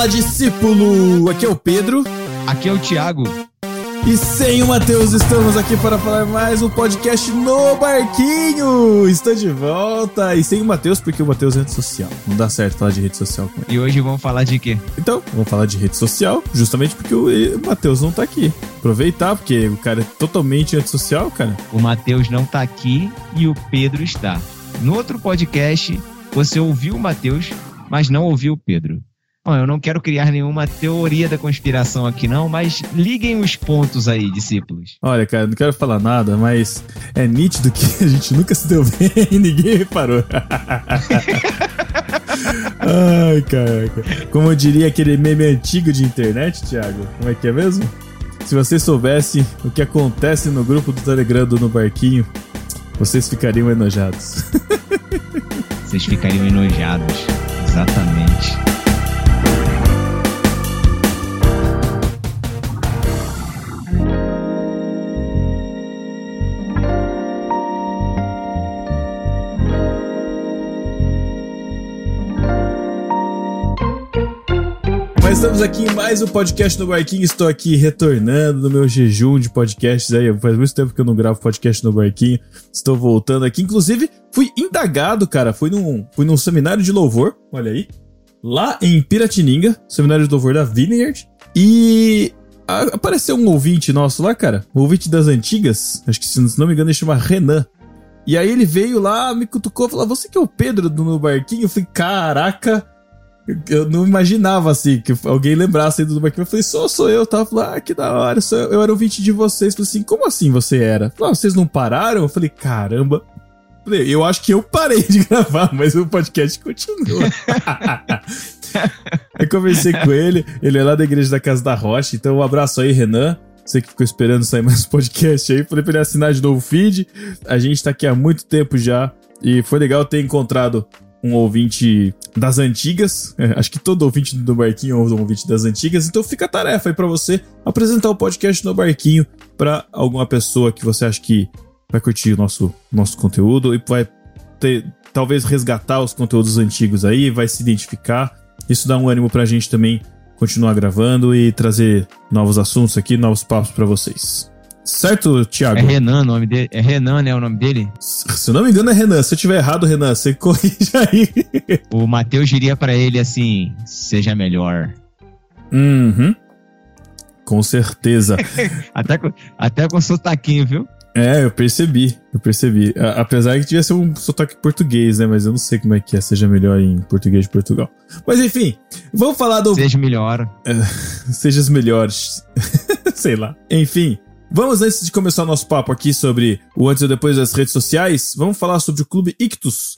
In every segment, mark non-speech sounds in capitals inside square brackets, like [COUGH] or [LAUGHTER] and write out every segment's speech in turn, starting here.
Fala discípulo! Aqui é o Pedro. Aqui é o Thiago. E sem o Matheus, estamos aqui para falar mais um podcast no Barquinho. Estou de volta. E sem o Matheus, porque o Matheus é rede social. Não dá certo falar de rede social com ele. E hoje vamos falar de quê? Então, vamos falar de rede social, justamente porque o Matheus não tá aqui. Aproveitar, porque o cara é totalmente antissocial, cara. O Matheus não tá aqui e o Pedro está. No outro podcast, você ouviu o Matheus, mas não ouviu o Pedro. Bom, eu não quero criar nenhuma teoria da conspiração aqui, não, mas liguem os pontos aí, discípulos. Olha, cara, não quero falar nada, mas é nítido que [LAUGHS] a gente nunca se deu bem [LAUGHS] e ninguém reparou. [LAUGHS] Ai, caraca. Como eu diria aquele meme antigo de internet, Thiago, como é que é mesmo? Se vocês soubessem o que acontece no grupo do Telegram do No Barquinho, vocês ficariam enojados. Vocês ficariam enojados, exatamente. Estamos aqui em mais um podcast no Barquinho. Estou aqui retornando no meu jejum de podcasts aí. Faz muito tempo que eu não gravo podcast no Barquinho. Estou voltando aqui. Inclusive, fui indagado, cara. Fui num, fui num seminário de louvor, olha aí. Lá em Piratininga, seminário de louvor da Vineyard. E apareceu um ouvinte nosso lá, cara. Um ouvinte das antigas. Acho que, se não me engano, ele chama Renan. E aí ele veio lá, me cutucou falou: Você que é o Pedro do No Barquinho? Eu falei: Caraca eu não imaginava assim, que alguém lembrasse do Barquinho. Eu falei, sou, sou eu. Tava falando, ah, que da hora, sou eu, eu era ouvinte de vocês. Eu falei assim, como assim você era? Falei, ah, vocês não pararam? Eu falei, caramba. Eu acho que eu parei de [LAUGHS] gravar, mas o podcast continua. [LAUGHS] aí conversei com ele, ele é lá da igreja da Casa da Rocha, então um abraço aí, Renan. Você que ficou esperando sair mais podcast aí. Falei pra ele assinar de novo o feed. A gente tá aqui há muito tempo já. E foi legal ter encontrado um ouvinte das antigas. É, acho que todo ouvinte do Barquinho é um ouvinte das antigas. Então fica a tarefa aí para você apresentar o podcast no Barquinho para alguma pessoa que você acha que vai curtir o nosso, nosso conteúdo e vai ter, talvez resgatar os conteúdos antigos aí, vai se identificar. Isso dá um ânimo pra gente também continuar gravando e trazer novos assuntos aqui, novos papos para vocês. Certo, Thiago? É Renan o nome dele. É Renan, né? O nome dele? Se eu não me engano, é Renan. Se eu tiver errado, Renan, você [LAUGHS] corrija aí. O Matheus diria para ele assim: seja melhor. Uhum. Com certeza. [LAUGHS] até, com, até com sotaquinho, viu? É, eu percebi, eu percebi. A, apesar que tivesse um sotaque português, né? Mas eu não sei como é que é, seja melhor em português de Portugal. Mas enfim, vamos falar do. Seja melhor. É, [LAUGHS] seja os melhores. sei lá. Enfim, Vamos, antes de começar o nosso papo aqui sobre o antes e depois das redes sociais, vamos falar sobre o Clube Ictus.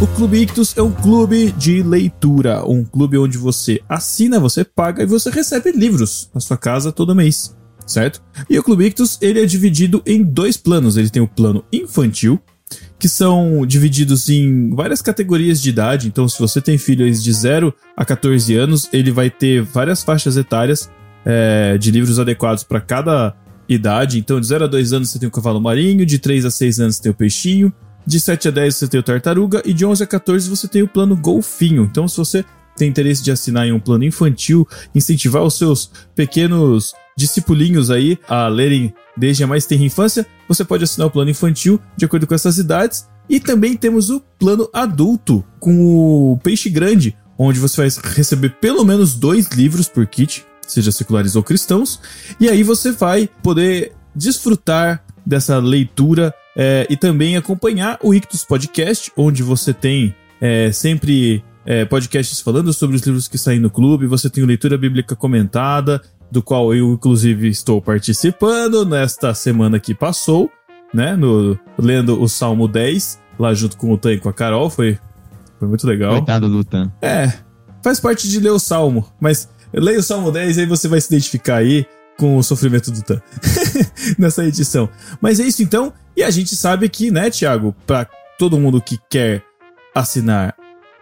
O Clube Ictus é um clube de leitura, um clube onde você assina, você paga e você recebe livros na sua casa todo mês, certo? E o Clube Ictus, ele é dividido em dois planos. Ele tem o plano infantil, que são divididos em várias categorias de idade. Então, se você tem filhos de 0 a 14 anos, ele vai ter várias faixas etárias é, de livros adequados para cada idade. Então, de 0 a 2 anos você tem o cavalo marinho, de 3 a 6 anos você tem o peixinho, de 7 a 10 você tem o tartaruga e de 11 a 14 você tem o plano golfinho. Então, se você tem interesse de assinar em um plano infantil, incentivar os seus pequenos discipulinhos aí a lerem desde a mais tenra infância, você pode assinar o plano infantil de acordo com essas idades. E também temos o plano adulto com o peixe grande, onde você vai receber pelo menos dois livros por kit, seja seculares ou cristãos, e aí você vai poder desfrutar dessa leitura é, e também acompanhar o Ictus Podcast, onde você tem é, sempre é, podcasts falando sobre os livros que saem no clube, você tem o Leitura Bíblica Comentada, do qual eu, inclusive, estou participando nesta semana que passou, né? No, lendo o Salmo 10, lá junto com o Tan e com a Carol, foi, foi muito legal. Coitado do Tan. É, faz parte de ler o Salmo, mas Leia o Salmo 10 e aí você vai se identificar aí com o sofrimento do Tan [LAUGHS] nessa edição. Mas é isso então, e a gente sabe que, né, Thiago, para todo mundo que quer assinar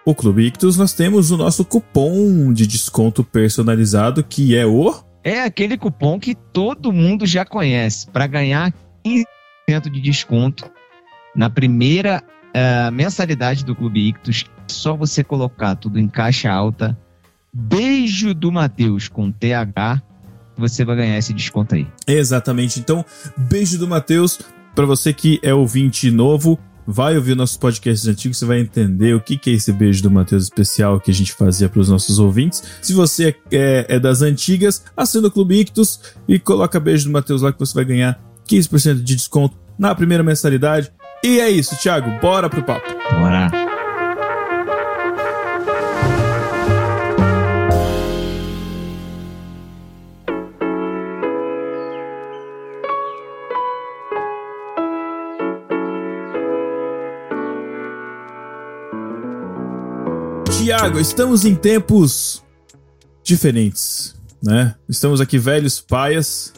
o Clube Ictus, nós temos o nosso cupom de desconto personalizado que é o é aquele cupom que todo mundo já conhece para ganhar 15% de desconto na primeira a mensalidade do Clube Ictus, só você colocar tudo em caixa alta, beijo do Matheus com TH, você vai ganhar esse desconto aí. Exatamente. Então, beijo do Matheus. Para você que é ouvinte novo, vai ouvir nossos podcasts antigos, você vai entender o que, que é esse beijo do Matheus especial que a gente fazia para os nossos ouvintes. Se você é, é, das antigas, assina o Clube Ictus e coloca beijo do Matheus lá que você vai ganhar 15% de desconto na primeira mensalidade. E é isso, Thiago, bora pro papo. Bora. Tiago, estamos em tempos diferentes, né? Estamos aqui velhos paias,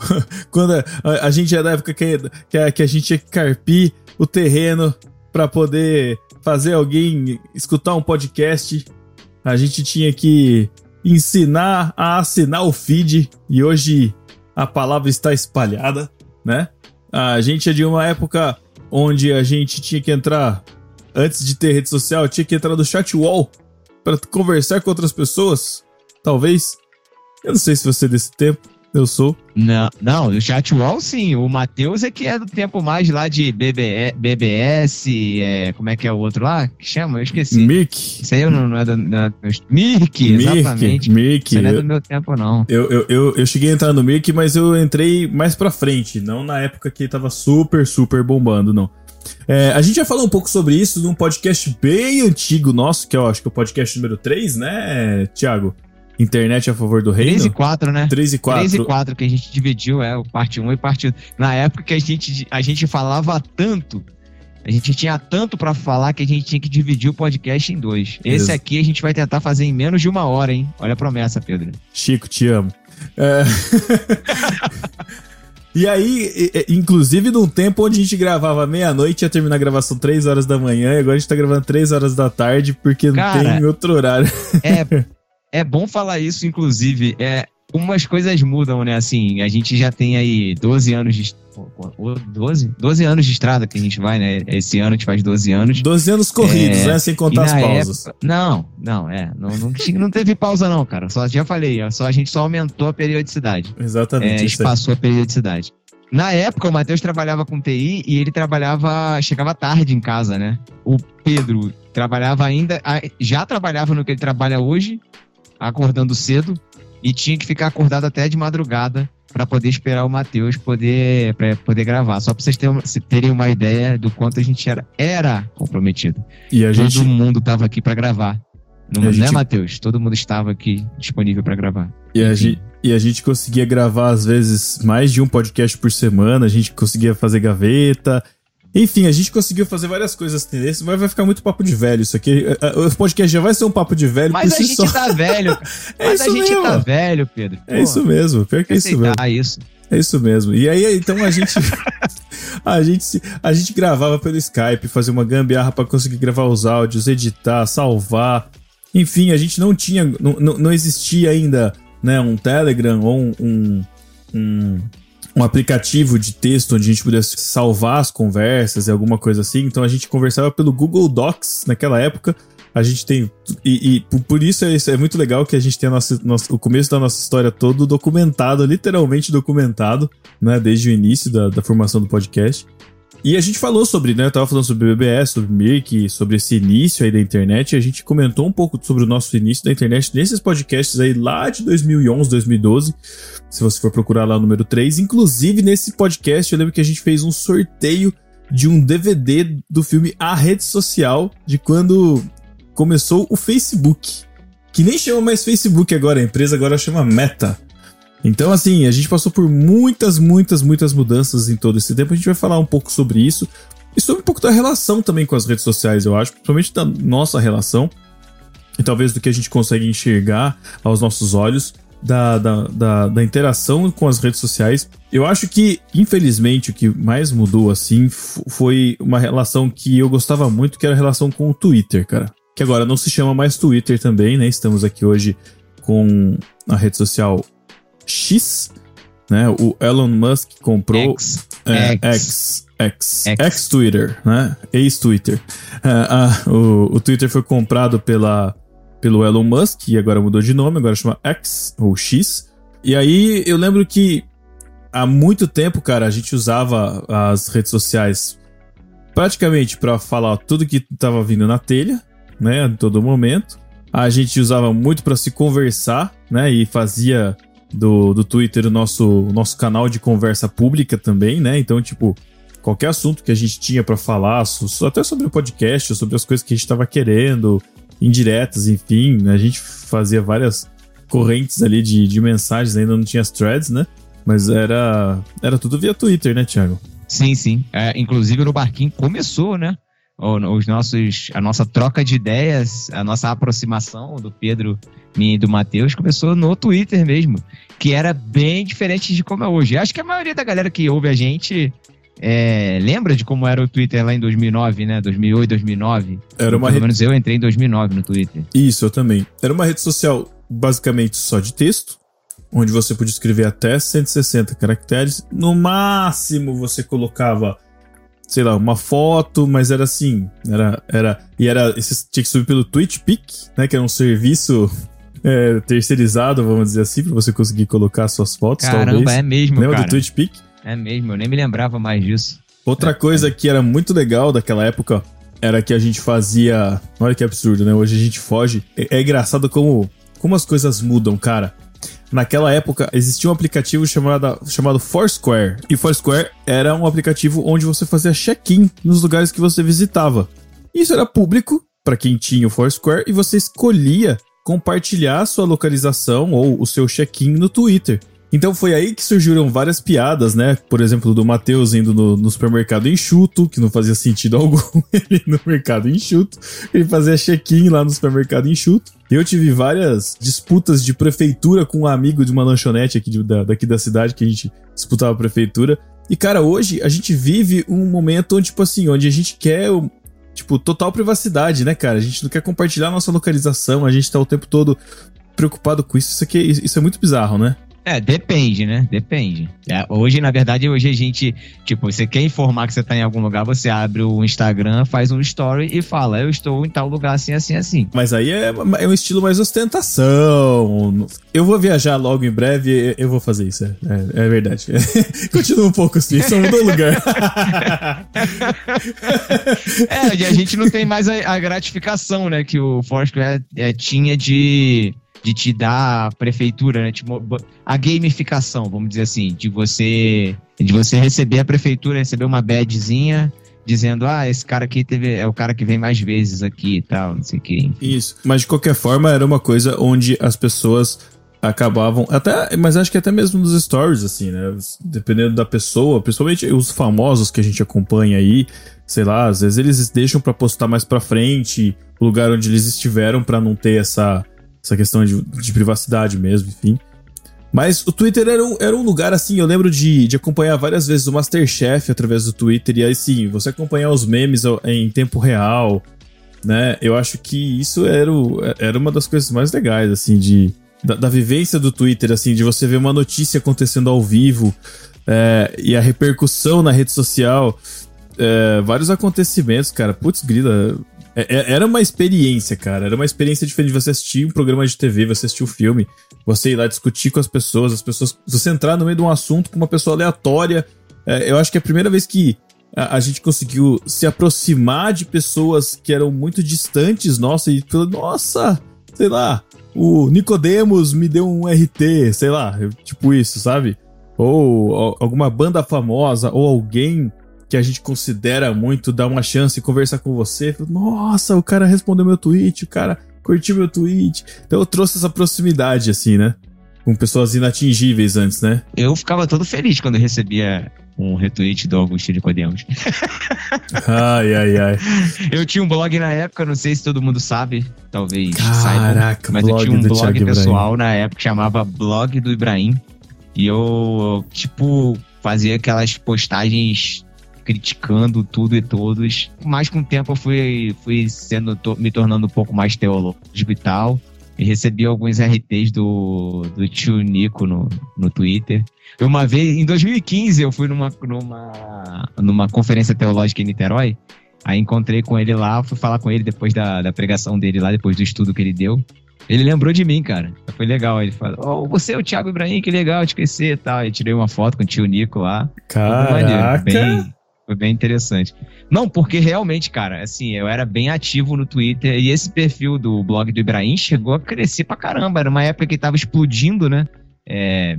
[LAUGHS] Quando a, a, gente é da época que, que, que a gente carpir o terreno para poder fazer alguém escutar um podcast, a gente tinha que ensinar a assinar o feed e hoje a palavra está espalhada, né? A gente é de uma época onde a gente tinha que entrar antes de ter rede social, tinha que entrar no chat wall para conversar com outras pessoas, talvez. Eu não sei se você é desse tempo. Eu sou. Não, não, o chatwall sim. O Matheus é que é do tempo mais lá de BB, BBS, é, como é que é o outro lá? Que chama? Eu esqueci. Mic. Isso aí eu não, não é do. Não, Mirk, exatamente. Mic. Isso não é do meu tempo, não. Eu, eu, eu, eu cheguei a entrar no Mic, mas eu entrei mais pra frente, não na época que tava super, super bombando, não. É, a gente já falou um pouco sobre isso num podcast bem antigo nosso, que eu acho que é o podcast número 3, né, Thiago? Internet a favor do reino? 3 e 4, né? 3 e 4. 3 e 4 que a gente dividiu, é, o parte 1 e parte 2. Na época que a gente, a gente falava tanto, a gente tinha tanto para falar que a gente tinha que dividir o podcast em dois. Esse aqui a gente vai tentar fazer em menos de uma hora, hein? Olha a promessa, Pedro. Chico, te amo. É... [LAUGHS] E aí, inclusive num tempo onde a gente gravava meia-noite, ia terminar a gravação 3 horas da manhã, e agora a gente tá gravando 3 horas da tarde, porque Cara, não tem outro horário. É, [LAUGHS] é bom falar isso, inclusive. É, umas coisas mudam, né? Assim, a gente já tem aí 12 anos de. 12? 12 anos de estrada que a gente vai, né? Esse ano a gente faz 12 anos. 12 anos corridos, é, né? Sem contar as pausas. Época, não, não, é. Não, não, não, teve pausa, não, cara. Só já falei, só, a gente só aumentou a periodicidade. Exatamente. É, a gente passou a periodicidade. Na época, o Matheus trabalhava com TI e ele trabalhava. chegava tarde em casa, né? O Pedro trabalhava ainda. Já trabalhava no que ele trabalha hoje, acordando cedo e tinha que ficar acordado até de madrugada para poder esperar o Matheus poder, pra poder gravar. Só para vocês terem, terem uma ideia do quanto a gente era, era comprometido. E a Todo gente... mundo estava aqui para gravar. Não, né, gente... Matheus? Todo mundo estava aqui disponível para gravar. E a, gente, e a gente conseguia gravar, às vezes, mais de um podcast por semana. A gente conseguia fazer gaveta. Enfim, a gente conseguiu fazer várias coisas nesse, mas vai ficar muito papo de velho isso aqui. É, é, o podcast já vai ser um papo de velho Mas a gente só. tá velho. [LAUGHS] é mas a gente mesmo. tá velho, Pedro. É isso mesmo. Pior que é isso mesmo. isso. É isso mesmo. E aí, então a gente. [LAUGHS] a gente a gente gravava pelo Skype, fazia uma gambiarra para conseguir gravar os áudios, editar, salvar. Enfim, a gente não tinha. Não, não existia ainda né, um Telegram ou um, um, um um aplicativo de texto onde a gente pudesse salvar as conversas e alguma coisa assim. Então a gente conversava pelo Google Docs naquela época. A gente tem. E, e por isso é, é, muito legal que a gente tem a nossa, nosso, o começo da nossa história todo documentado, literalmente documentado, né? Desde o início da, da formação do podcast. E a gente falou sobre, né? Eu tava falando sobre BBS, sobre Mirk, sobre esse início aí da internet. E a gente comentou um pouco sobre o nosso início da internet nesses podcasts aí lá de 2011, 2012. Se você for procurar lá o número 3. Inclusive, nesse podcast, eu lembro que a gente fez um sorteio de um DVD do filme A Rede Social, de quando começou o Facebook. Que nem chama mais Facebook agora, a empresa agora chama Meta. Então, assim, a gente passou por muitas, muitas, muitas mudanças em todo esse tempo. A gente vai falar um pouco sobre isso. E sobre um pouco da relação também com as redes sociais, eu acho. Principalmente da nossa relação. E talvez do que a gente consegue enxergar aos nossos olhos. Da, da, da, da, interação com as redes sociais. Eu acho que, infelizmente, o que mais mudou, assim, foi uma relação que eu gostava muito, que era a relação com o Twitter, cara. Que agora não se chama mais Twitter também, né? Estamos aqui hoje com a rede social X, né? O Elon Musk comprou. X. É, X. X. X-Twitter, né? Ex-Twitter. Uh, uh, o, o Twitter foi comprado pela, pelo Elon Musk e agora mudou de nome, agora chama X ou X. E aí eu lembro que há muito tempo, cara, a gente usava as redes sociais praticamente para falar tudo que tava vindo na telha, né, a todo momento. A gente usava muito para se conversar, né, e fazia do, do Twitter o nosso, o nosso canal de conversa pública também, né? Então, tipo, qualquer assunto que a gente tinha para falar, até sobre o podcast, sobre as coisas que a gente estava querendo, indiretas, enfim, a gente fazia várias correntes ali de, de mensagens, ainda não tinha as threads, né? Mas era, era tudo via Twitter, né, Thiago? Sim, sim. É, inclusive no Barquinho começou, né? Os nossos, a nossa troca de ideias, a nossa aproximação do Pedro e do Matheus começou no Twitter mesmo, que era bem diferente de como é hoje. Acho que a maioria da galera que ouve a gente é, lembra de como era o Twitter lá em 2009, né? 2008, 2009. Era uma Pelo menos eu entrei em 2009 no Twitter. Isso, eu também. Era uma rede social basicamente só de texto, onde você podia escrever até 160 caracteres. No máximo você colocava, sei lá, uma foto, mas era assim, era era e era esse tinha que subir pelo TwitchPic, né, que era um serviço é, terceirizado, vamos dizer assim, para você conseguir colocar suas fotos, Caramba, talvez. é mesmo, Lembra cara. do TwitchPic? É mesmo, eu nem me lembrava mais disso. Outra coisa que era muito legal daquela época era que a gente fazia. Olha que absurdo, né? Hoje a gente foge. É, é engraçado como, como as coisas mudam, cara. Naquela época existia um aplicativo chamado, chamado Foursquare. E Foursquare era um aplicativo onde você fazia check-in nos lugares que você visitava. Isso era público para quem tinha o Foursquare e você escolhia compartilhar sua localização ou o seu check-in no Twitter. Então foi aí que surgiram várias piadas, né? Por exemplo, do Matheus indo no, no, supermercado enxuto, que não fazia sentido [LAUGHS] algum ele no mercado enxuto. Ele fazia check-in lá no supermercado enxuto. Eu tive várias disputas de prefeitura com um amigo de uma lanchonete aqui de, da, daqui da cidade, que a gente disputava a prefeitura. E, cara, hoje a gente vive um momento onde, tipo assim, onde a gente quer, tipo, total privacidade, né, cara? A gente não quer compartilhar nossa localização, a gente tá o tempo todo preocupado com isso. Isso, aqui, isso é muito bizarro, né? É, depende, né? Depende. É, hoje, na verdade, hoje a gente, tipo, você quer informar que você tá em algum lugar, você abre o Instagram, faz um story e fala, eu estou em tal lugar assim, assim, assim. Mas aí é, é um estilo mais ostentação. Eu vou viajar logo em breve, eu vou fazer isso. É, é, é verdade. [LAUGHS] Continua um pouco assim, só mudou lugar. [LAUGHS] é, e a gente não tem mais a, a gratificação, né, que o Foursquare é, tinha de de te dar a prefeitura, né? A gamificação, vamos dizer assim, de você de você receber a prefeitura, receber uma badzinha dizendo, ah, esse cara aqui teve, é o cara que vem mais vezes aqui e tal, não sei o que. Isso. Mas de qualquer forma, era uma coisa onde as pessoas acabavam até, mas acho que até mesmo nos stories assim, né? Dependendo da pessoa, principalmente os famosos que a gente acompanha aí, sei lá, às vezes eles deixam para postar mais para frente o lugar onde eles estiveram para não ter essa essa questão de, de privacidade mesmo, enfim. Mas o Twitter era um, era um lugar assim, eu lembro de, de acompanhar várias vezes o Masterchef através do Twitter, e aí sim, você acompanhar os memes em tempo real, né? Eu acho que isso era, o, era uma das coisas mais legais, assim, de, da, da vivência do Twitter, assim, de você ver uma notícia acontecendo ao vivo é, e a repercussão na rede social. É, vários acontecimentos, cara. Putz, grila. É, é, era uma experiência, cara. Era uma experiência diferente de você assistir um programa de TV, você assistir um filme, você ir lá discutir com as pessoas, as pessoas. Você entrar no meio de um assunto com uma pessoa aleatória. É, eu acho que é a primeira vez que a, a, gente conseguiu se aproximar de pessoas que eram muito distantes, nossa, e pelo. Nossa! Sei lá, o Nicodemos me deu um RT, sei lá, tipo isso, sabe? Ou, ou alguma banda famosa, ou alguém que a gente considera muito, dar uma chance e conversar com você. Nossa, o cara respondeu meu tweet, o cara curtiu meu tweet. Então eu trouxe essa proximidade, assim, né? Com pessoas inatingíveis antes, né? Eu ficava todo feliz quando recebia um retweet do Augusto de Podemos. [LAUGHS] ai, ai, ai. Eu tinha um blog na época, não sei se todo mundo sabe, talvez Caraca, saiba, mas eu tinha um blog pessoal Ibrahim. na época que chamava Blog do Ibrahim. E eu, tipo, fazia aquelas postagens criticando tudo e todos. Mas com o tempo eu fui, fui sendo, me tornando um pouco mais teológico e tal. E recebi alguns RTs do, do tio Nico no, no Twitter. Uma vez, em 2015, eu fui numa, numa, numa conferência teológica em Niterói. Aí encontrei com ele lá, fui falar com ele depois da, da pregação dele lá, depois do estudo que ele deu. Ele lembrou de mim, cara. Foi legal. Ele falou: oh, você é o Thiago Ibrahim, que legal te conhecer e tal. E tirei uma foto com o tio Nico lá. Caraca! Bem, foi bem interessante. Não, porque realmente, cara, assim, eu era bem ativo no Twitter e esse perfil do blog do Ibrahim chegou a crescer pra caramba. Era uma época que tava explodindo, né? É,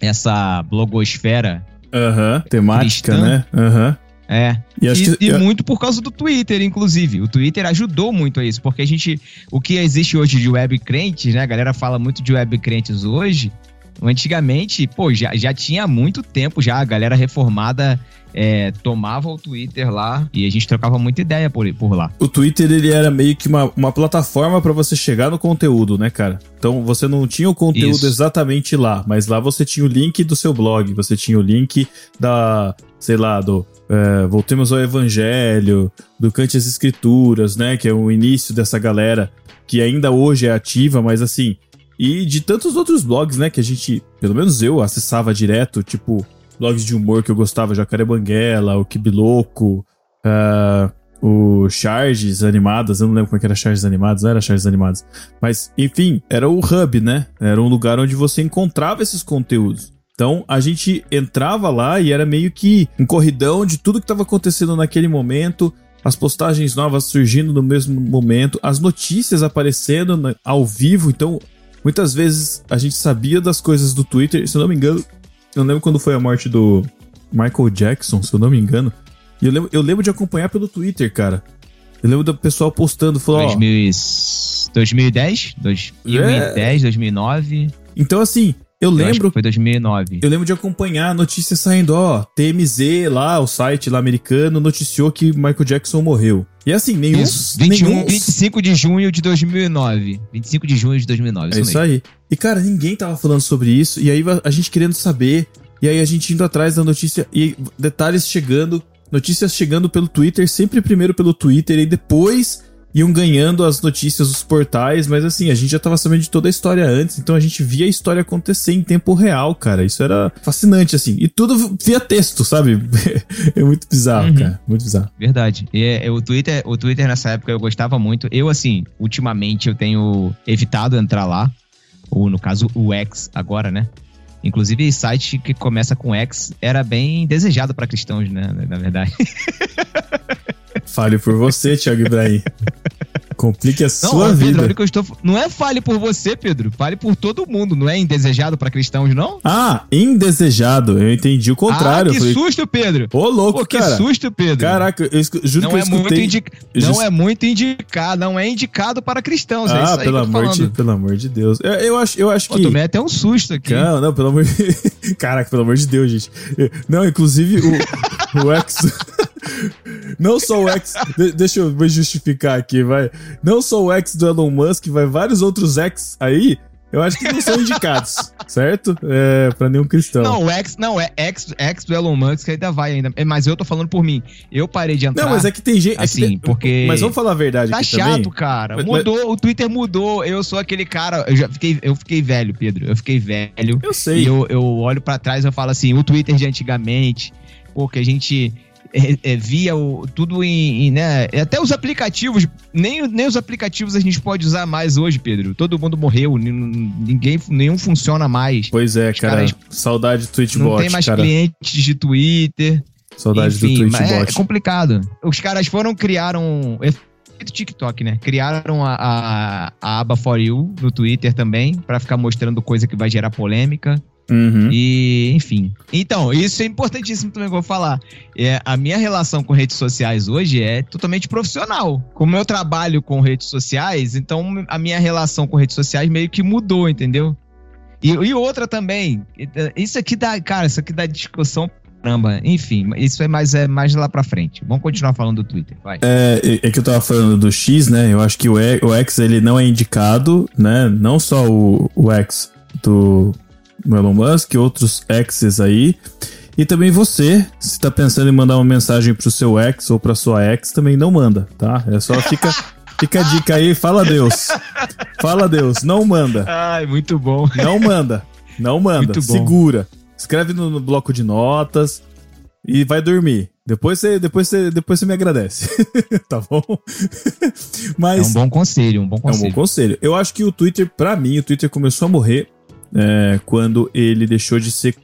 essa blogosfera. Aham, temática, cristã. né? Aham. É. E, e, que... e, muito por causa do Twitter, inclusive. O Twitter ajudou muito a isso, porque a gente. O que existe hoje de web crentes, né? A galera fala muito de web crentes hoje. Antigamente, pô, já, já tinha muito tempo já a galera reformada é, tomava o Twitter lá e a gente trocava muita ideia por, por lá. O Twitter ele era meio que uma, uma plataforma para você chegar no conteúdo, né, cara? Então você não tinha o conteúdo Isso. exatamente lá, mas lá você tinha o link do seu blog, você tinha o link da, sei lá, do é, Voltemos ao Evangelho, do Cante as Escrituras, né? Que é o início dessa galera que ainda hoje é ativa, mas assim. E de tantos outros blogs, né? Que a gente, pelo menos eu, acessava direto, tipo blogs de humor que eu gostava, Jacaré Banguela, o Kibiloco, uh, o Charges Animadas, eu não lembro como é era Charges Animadas, não era Charges Animadas. Mas, enfim, era o hub, né? Era um lugar onde você encontrava esses conteúdos. Então a gente entrava lá e era meio que um corridão de tudo que estava acontecendo naquele momento, as postagens novas surgindo no mesmo momento, as notícias aparecendo ao vivo. Então muitas vezes a gente sabia das coisas do Twitter, se eu não me engano, eu lembro quando foi a morte do Michael Jackson, se eu não me engano. E eu lembro, eu lembro de acompanhar pelo Twitter, cara. Eu lembro do pessoal postando, falou, 2010, 2010, é... 2009. Então, assim, eu, eu lembro. foi 2009. Eu lembro de acompanhar a notícia saindo, ó, TMZ lá, o site lá americano, noticiou que Michael Jackson morreu. E assim, nenhum. Isso, 21, nenhum... 25 de junho de 2009. 25 de junho de 2009. Isso é isso aí. E, cara, ninguém tava falando sobre isso. E aí a gente querendo saber. E aí a gente indo atrás da notícia. E detalhes chegando. Notícias chegando pelo Twitter. Sempre primeiro pelo Twitter. E depois iam ganhando as notícias dos portais, mas assim, a gente já tava sabendo de toda a história antes, então a gente via a história acontecer em tempo real, cara. Isso era fascinante, assim. E tudo via texto, sabe? [LAUGHS] é muito bizarro, uhum. cara. Muito bizarro. Verdade. E é, o, Twitter, o Twitter nessa época eu gostava muito. Eu, assim, ultimamente eu tenho evitado entrar lá ou no caso o X agora, né? Inclusive, site que começa com X era bem desejado para cristãos, né? Na verdade. [LAUGHS] Fale por você, Thiago Ibrahim. [LAUGHS] Complique a não, sua Pedro, vida. Eu estou... Não é fale por você, Pedro. Fale por todo mundo. Não é indesejado para cristãos, não? Ah, indesejado. Eu entendi o contrário. Ah, que falei... susto, Pedro. Ô, louco, Pô, que cara. Que susto, Pedro. Caraca, eu escu... juro não que eu é escutei... Muito indica... Não é muito indicado. Não é indicado para cristãos. É ah, é pelo, amor de, pelo amor de Deus. Eu, eu acho, eu acho Pô, que... Tomei até um susto aqui. Não, não, pelo amor de... [LAUGHS] Caraca, pelo amor de Deus, gente. Não, inclusive o, [LAUGHS] o X... Não só o X. De, deixa eu vou justificar aqui, vai. Não só o X do Elon Musk, vai vários outros X aí. Eu acho que não são indicados, [LAUGHS] certo? É, pra nenhum cristão. Não, o X, não, é X, X do Elon Musk ainda vai ainda. É, mas eu tô falando por mim. Eu parei de entrar. Não, mas é que tem gente. É assim, tem, porque. Mas vamos falar a verdade tá chato, também. cara. Mudou, mas... o Twitter mudou. Eu sou aquele cara. Eu já fiquei, eu fiquei velho, Pedro. Eu fiquei velho. Eu sei. E eu, eu olho para trás e eu falo assim, o Twitter de antigamente, pô, que a gente via o, tudo em, em, né? Até os aplicativos, nem, nem os aplicativos a gente pode usar mais hoje, Pedro. Todo mundo morreu, ninguém, nenhum funciona mais. Pois é, cara. Caras, saudade do Twitchbot, Não tem mais cara. clientes de Twitter. Saudade Enfim, do Twitchbot. É, é complicado. Os caras foram, criaram do TikTok, né? Criaram a, a, a, aba For You no Twitter também, para ficar mostrando coisa que vai gerar polêmica. Uhum. E, enfim. Então, isso é importantíssimo também que eu vou falar. É, a minha relação com redes sociais hoje é totalmente profissional. Como eu trabalho com redes sociais, então a minha relação com redes sociais meio que mudou, entendeu? E, e outra também, isso aqui dá, cara, isso aqui dá discussão caramba. Enfim, isso é mais, é mais lá pra frente. Vamos continuar falando do Twitter, vai. É, é que eu tava falando do X, né? Eu acho que o, o X, ele não é indicado, né? Não só o, o X do Elon Musk, outros exes aí. E também você, se tá pensando em mandar uma mensagem pro seu ex ou pra sua ex, também não manda, tá? É só fica, fica a dica aí, fala Deus. Fala Deus, não manda. Ai, muito bom. Não manda. Não manda. Segura. Escreve no, no bloco de notas e vai dormir. Depois você, depois você, depois você me agradece. [LAUGHS] tá bom? Mas. É um bom conselho, um bom conselho. É um bom conselho. Eu acho que o Twitter, para mim, o Twitter começou a morrer é, quando ele deixou de ser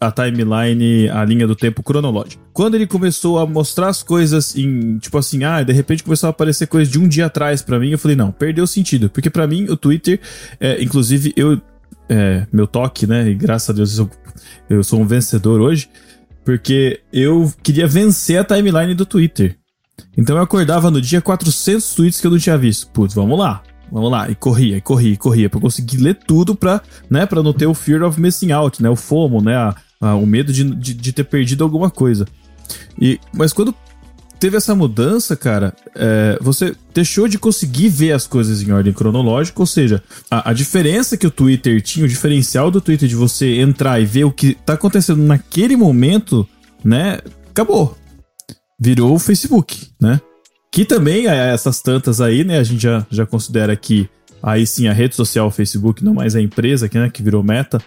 a timeline, a linha do tempo cronológica. Quando ele começou a mostrar as coisas em, tipo assim, ah, de repente começou a aparecer coisas de um dia atrás para mim, eu falei, não, perdeu sentido. Porque para mim, o Twitter, é, inclusive, eu, é, meu toque, né, e graças a Deus eu, eu sou um vencedor hoje, porque eu queria vencer a timeline do Twitter. Então eu acordava no dia 400 tweets que eu não tinha visto. Putz, vamos lá. Vamos lá, e corria, e corria, e corria, pra conseguir ler tudo pra, né, pra não ter o fear of missing out, né, o FOMO, né, a, ah, o medo de, de, de, ter perdido alguma coisa. E, mas quando teve essa mudança, cara, é, você deixou de conseguir ver as coisas em ordem cronológica, ou seja, a, a, diferença que o Twitter tinha, o diferencial do Twitter de você entrar e ver o que tá acontecendo naquele momento, né, acabou. Virou o Facebook, né? Que também, é essas tantas aí, né, a gente já, já considera que aí sim a rede social Facebook, não mais a empresa, que, né, que virou meta,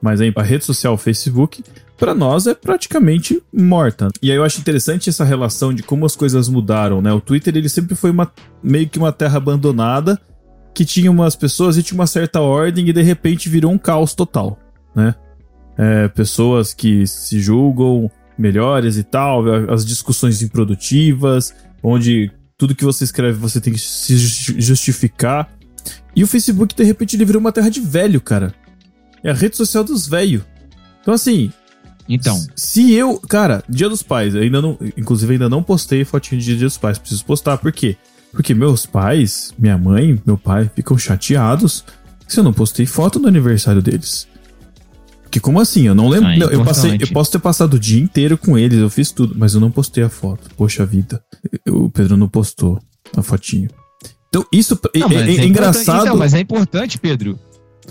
mas aí a rede social Facebook, para nós é praticamente morta. E aí eu acho interessante essa relação de como as coisas mudaram, né? O Twitter ele sempre foi uma, meio que uma terra abandonada que tinha umas pessoas e tinha uma certa ordem e de repente virou um caos total, né? É, pessoas que se julgam melhores e tal, as discussões improdutivas, onde tudo que você escreve você tem que se justificar. E o Facebook, de repente, ele virou uma terra de velho, cara. É a rede social dos velhos. Então, assim. Então. Se eu. Cara, Dia dos Pais, ainda não. Inclusive, ainda não postei fotinho de Dia dos Pais. Preciso postar. Por quê? Porque meus pais, minha mãe, meu pai ficam chateados se eu não postei foto do aniversário deles. Que como assim? Eu não lembro. É eu, passei, eu posso ter passado o dia inteiro com eles, eu fiz tudo, mas eu não postei a foto. Poxa vida. O Pedro não postou a fotinho. Então, isso não, é, é, é, engraçado. Então, mas é importante, Pedro.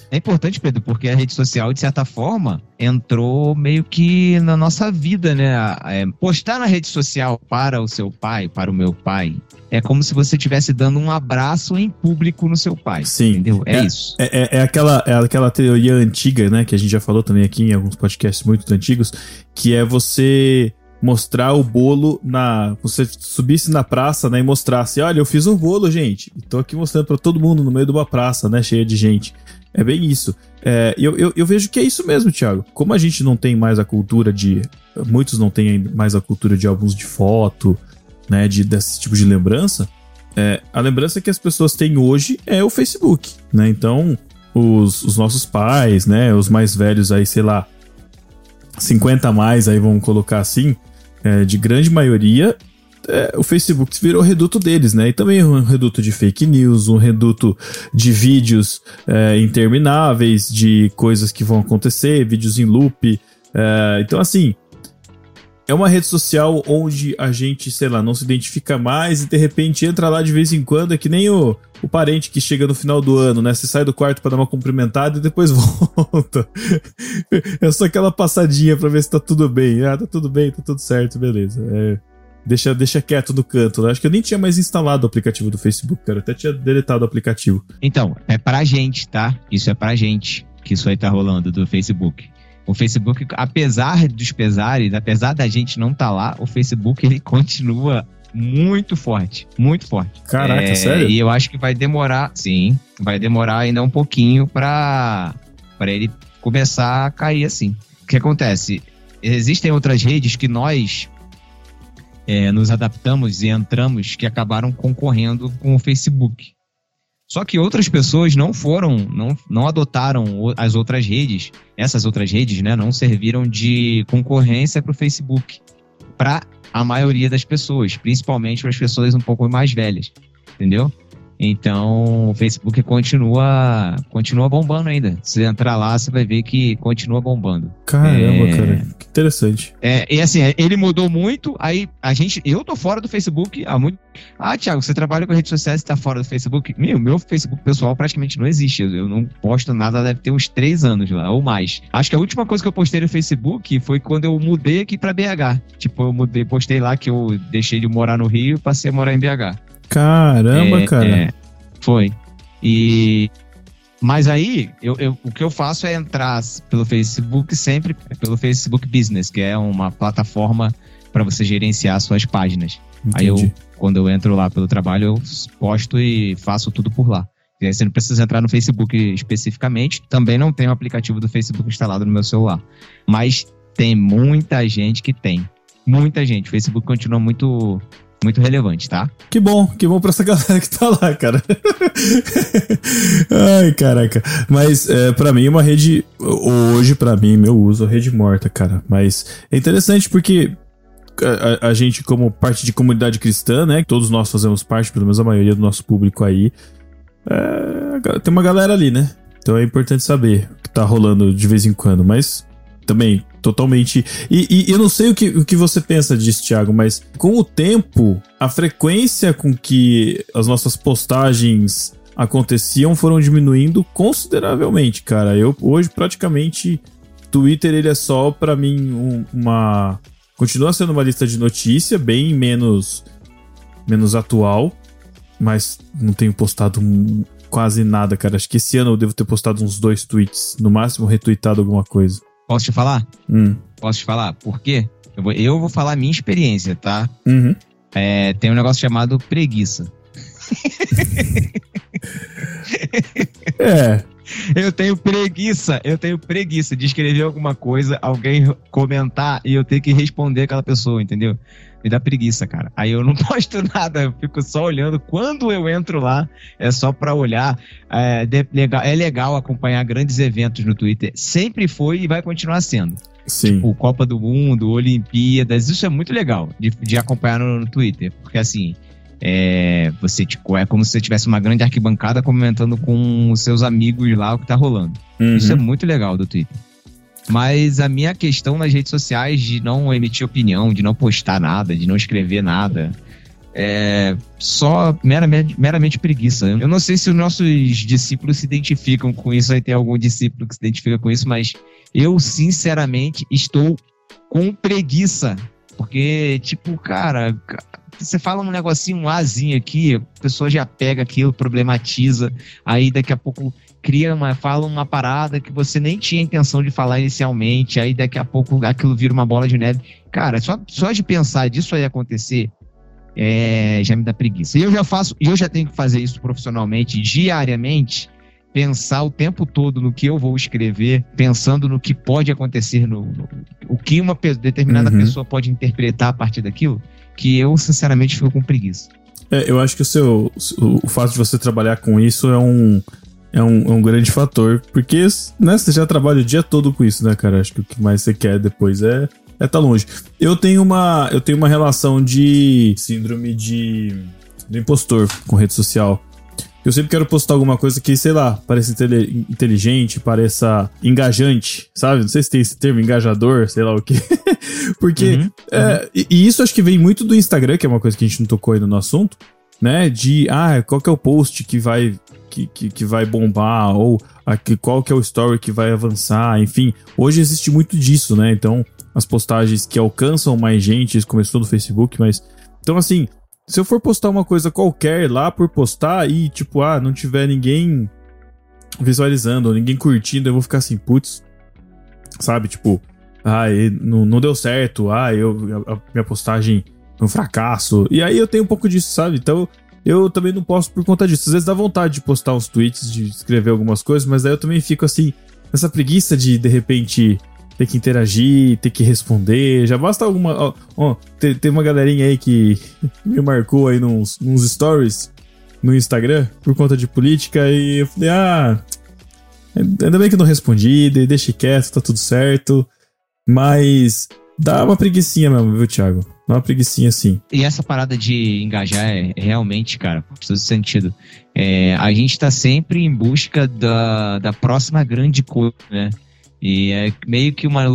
É importante, Pedro, porque a rede social, de certa forma, entrou meio que na nossa vida, né? É, postar na rede social para o seu pai, para o meu pai, é como se você estivesse dando um abraço em público no seu pai. Sim. Entendeu? É, é isso. É, é, é, aquela, é aquela teoria antiga, né? Que a gente já falou também aqui em alguns podcasts muito antigos, que é você mostrar o bolo na. Você subisse na praça, né? E mostrasse, olha, eu fiz um bolo, gente. E tô aqui mostrando para todo mundo no meio de uma praça, né? Cheia de gente. É bem isso. É, eu, eu, eu, vejo que é isso mesmo, Thiago. Como a gente não tem mais a cultura de. Muitos não têm mais a cultura de álbuns de foto, né? De, desse tipo de lembrança. É, a lembrança que as pessoas têm hoje é o Facebook, né? Então, os, os nossos pais, né? Os mais velhos aí, sei lá, 50 a mais, aí vamos colocar assim, é, de grande maioria, é, o Facebook virou reduto deles, né? E também um reduto de fake news, um reduto de vídeos é, intermináveis, de coisas que vão acontecer, vídeos em loop. É, então, assim, é uma rede social onde a gente, sei lá, não se identifica mais e de repente entra lá de vez em quando, é que nem o, o parente que chega no final do ano, né? Você sai do quarto para dar uma cumprimentada e depois [LAUGHS] volta. é só aquela passadinha pra ver se tá tudo bem. Ah, tá tudo bem, tá tudo certo, beleza. É, deixa, deixa quieto no canto. Né? Acho que eu nem tinha mais instalado o aplicativo do Facebook, cara. Eu até tinha deletado o aplicativo. Então, é pra gente, tá? Isso é pra gente que isso aí tá rolando do Facebook. O Facebook, apesar dos pesares, apesar da gente não estar tá lá, o Facebook ele [LAUGHS] continua muito forte, muito forte. Caraca, é, sério? E eu acho que vai demorar, sim, vai demorar ainda um pouquinho para para ele começar a cair assim. O que acontece? Existem outras redes que nós é, nos adaptamos e entramos que acabaram concorrendo com o Facebook. Só que outras pessoas não foram, não, não adotaram as outras redes, essas outras redes, né, não serviram de concorrência para o Facebook, para a maioria das pessoas, principalmente para as pessoas um pouco mais velhas, entendeu? Então, o Facebook continua, continua bombando ainda. Se entrar lá, você vai ver que continua bombando. Caramba, é... cara, que interessante. É, e assim, ele mudou muito. Aí a gente, eu tô fora do Facebook há muito. Ah, Thiago, você trabalha com redes sociais e tá fora do Facebook? Meu, meu Facebook pessoal praticamente não existe. Eu não posto nada, deve ter uns três anos lá, ou mais. Acho que a última coisa que eu postei no Facebook foi quando eu mudei aqui pra BH. Tipo, eu mudei, postei lá que eu deixei de morar no Rio e passei a morar em BH. Caramba, é, cara. É, foi. E mas aí, eu, eu, o que eu faço é entrar pelo Facebook sempre, pelo Facebook Business, que é uma plataforma para você gerenciar suas páginas. Entendi. Aí eu, quando eu entro lá pelo trabalho, eu posto e faço tudo por lá. E aí você não precisa entrar no Facebook especificamente. Também não tem o aplicativo do Facebook instalado no meu celular. Mas tem muita gente que tem. Muita gente. O Facebook continua muito muito relevante, tá? Que bom, que bom pra essa [LAUGHS] galera que tá lá, cara. Ai, caraca. Mas é, para mim uma rede. Hoje, para mim, meu uso é rede morta, cara. Mas é interessante porque a, a, gente, como parte de comunidade cristã, né? Todos nós fazemos parte, pelo menos a maioria do nosso público aí. É, tem uma galera ali, né? Então é importante saber o que tá rolando de vez em quando. Mas também totalmente. E, e, eu não sei o que, o que você pensa disso, Thiago, mas com o tempo, a frequência com que as nossas postagens aconteciam foram diminuindo consideravelmente, cara. Eu hoje praticamente Twitter ele é só para mim um, uma continua sendo uma lista de notícia bem menos menos atual, mas não tenho postado quase nada, cara. Acho que esse ano eu devo ter postado uns dois tweets, no máximo retweetado alguma coisa. Posso te falar? Hum. Posso te falar? Por quê? Eu vou, eu vou falar a minha experiência, tá? Uhum. É, tem um negócio chamado preguiça. [LAUGHS] é. Eu tenho preguiça, eu tenho preguiça de escrever alguma coisa, alguém comentar e eu ter que responder aquela pessoa, entendeu? Me dá preguiça, cara. Aí eu não [LAUGHS] posto nada, eu fico só olhando. Quando eu entro lá, é só pra olhar. É, de, legal, é legal acompanhar grandes eventos no Twitter. Sempre foi e vai continuar sendo. Sim. Tipo, Copa do Mundo, Olimpíadas, isso é muito legal de, de acompanhar no, no Twitter. Porque assim, é, você tipo, é como se você tivesse uma grande arquibancada comentando com os seus amigos lá o que tá rolando. Uhum. Isso é muito legal do Twitter. Mas a minha questão nas redes sociais de não emitir opinião, de não postar nada, de não escrever nada, é só meramente, meramente preguiça. Eu não sei se os nossos discípulos se identificam com isso, aí tem algum discípulo que se identifica com isso, mas eu, sinceramente, estou com preguiça. Porque, tipo, cara, você fala um negocinho, um azinho aqui, a pessoa já pega aquilo, problematiza, aí daqui a pouco cria uma, fala uma parada que você nem tinha intenção de falar inicialmente, aí daqui a pouco aquilo vira uma bola de neve. Cara, só, só de pensar disso aí acontecer, é, já me dá preguiça. E eu já faço, eu já tenho que fazer isso profissionalmente, diariamente, pensar o tempo todo no que eu vou escrever, pensando no que pode acontecer, no, no o que uma determinada uhum. pessoa pode interpretar a partir daquilo, que eu sinceramente fico com preguiça. É, eu acho que o seu o, o fato de você trabalhar com isso é um é um, é um grande fator, porque né, você já trabalha o dia todo com isso, né, cara? Acho que o que mais você quer depois é é tá longe. Eu tenho uma eu tenho uma relação de síndrome de do impostor com rede social. Eu sempre quero postar alguma coisa que, sei lá, pareça inteligente, pareça engajante, sabe? Não sei se tem esse termo, engajador, sei lá o quê. [LAUGHS] Porque. Uhum, é, uhum. E, e, isso acho que vem muito do Instagram, que é uma coisa que a gente não tocou ainda no assunto, né? De, ah, qual que é o post que vai que, que, que vai bombar, ou aqui, qual que é o story que vai avançar, enfim. Hoje existe muito disso, né? Então, as postagens que alcançam mais gente, isso começou no Facebook, mas. Então, assim, se eu for postar uma coisa qualquer lá por postar e, tipo, ah, não tiver ninguém visualizando, ninguém curtindo, eu vou ficar assim, putz, sabe? Tipo, ah, não, não deu certo, ah, eu, a, a minha postagem um fracasso. E aí eu tenho um pouco disso, sabe? Então eu também não posso por conta disso. Às vezes dá vontade de postar uns tweets, de escrever algumas coisas, mas daí eu também fico assim, nessa preguiça de de repente ter que interagir, ter que responder. Já basta alguma. Ó, ó tem, tem, uma galerinha aí que [LAUGHS] me marcou aí nos, nos stories no Instagram por conta de política e eu falei, ah. Ainda bem que eu não respondi, deixei quieto, tá tudo certo. Mas dá uma preguiçinha mesmo, viu, Thiago? Dá uma preguiçinha assim. E essa parada de engajar é, é realmente, cara, faz todo sentido. É, a gente tá sempre em busca da, da próxima grande coisa, né? E é meio que uma,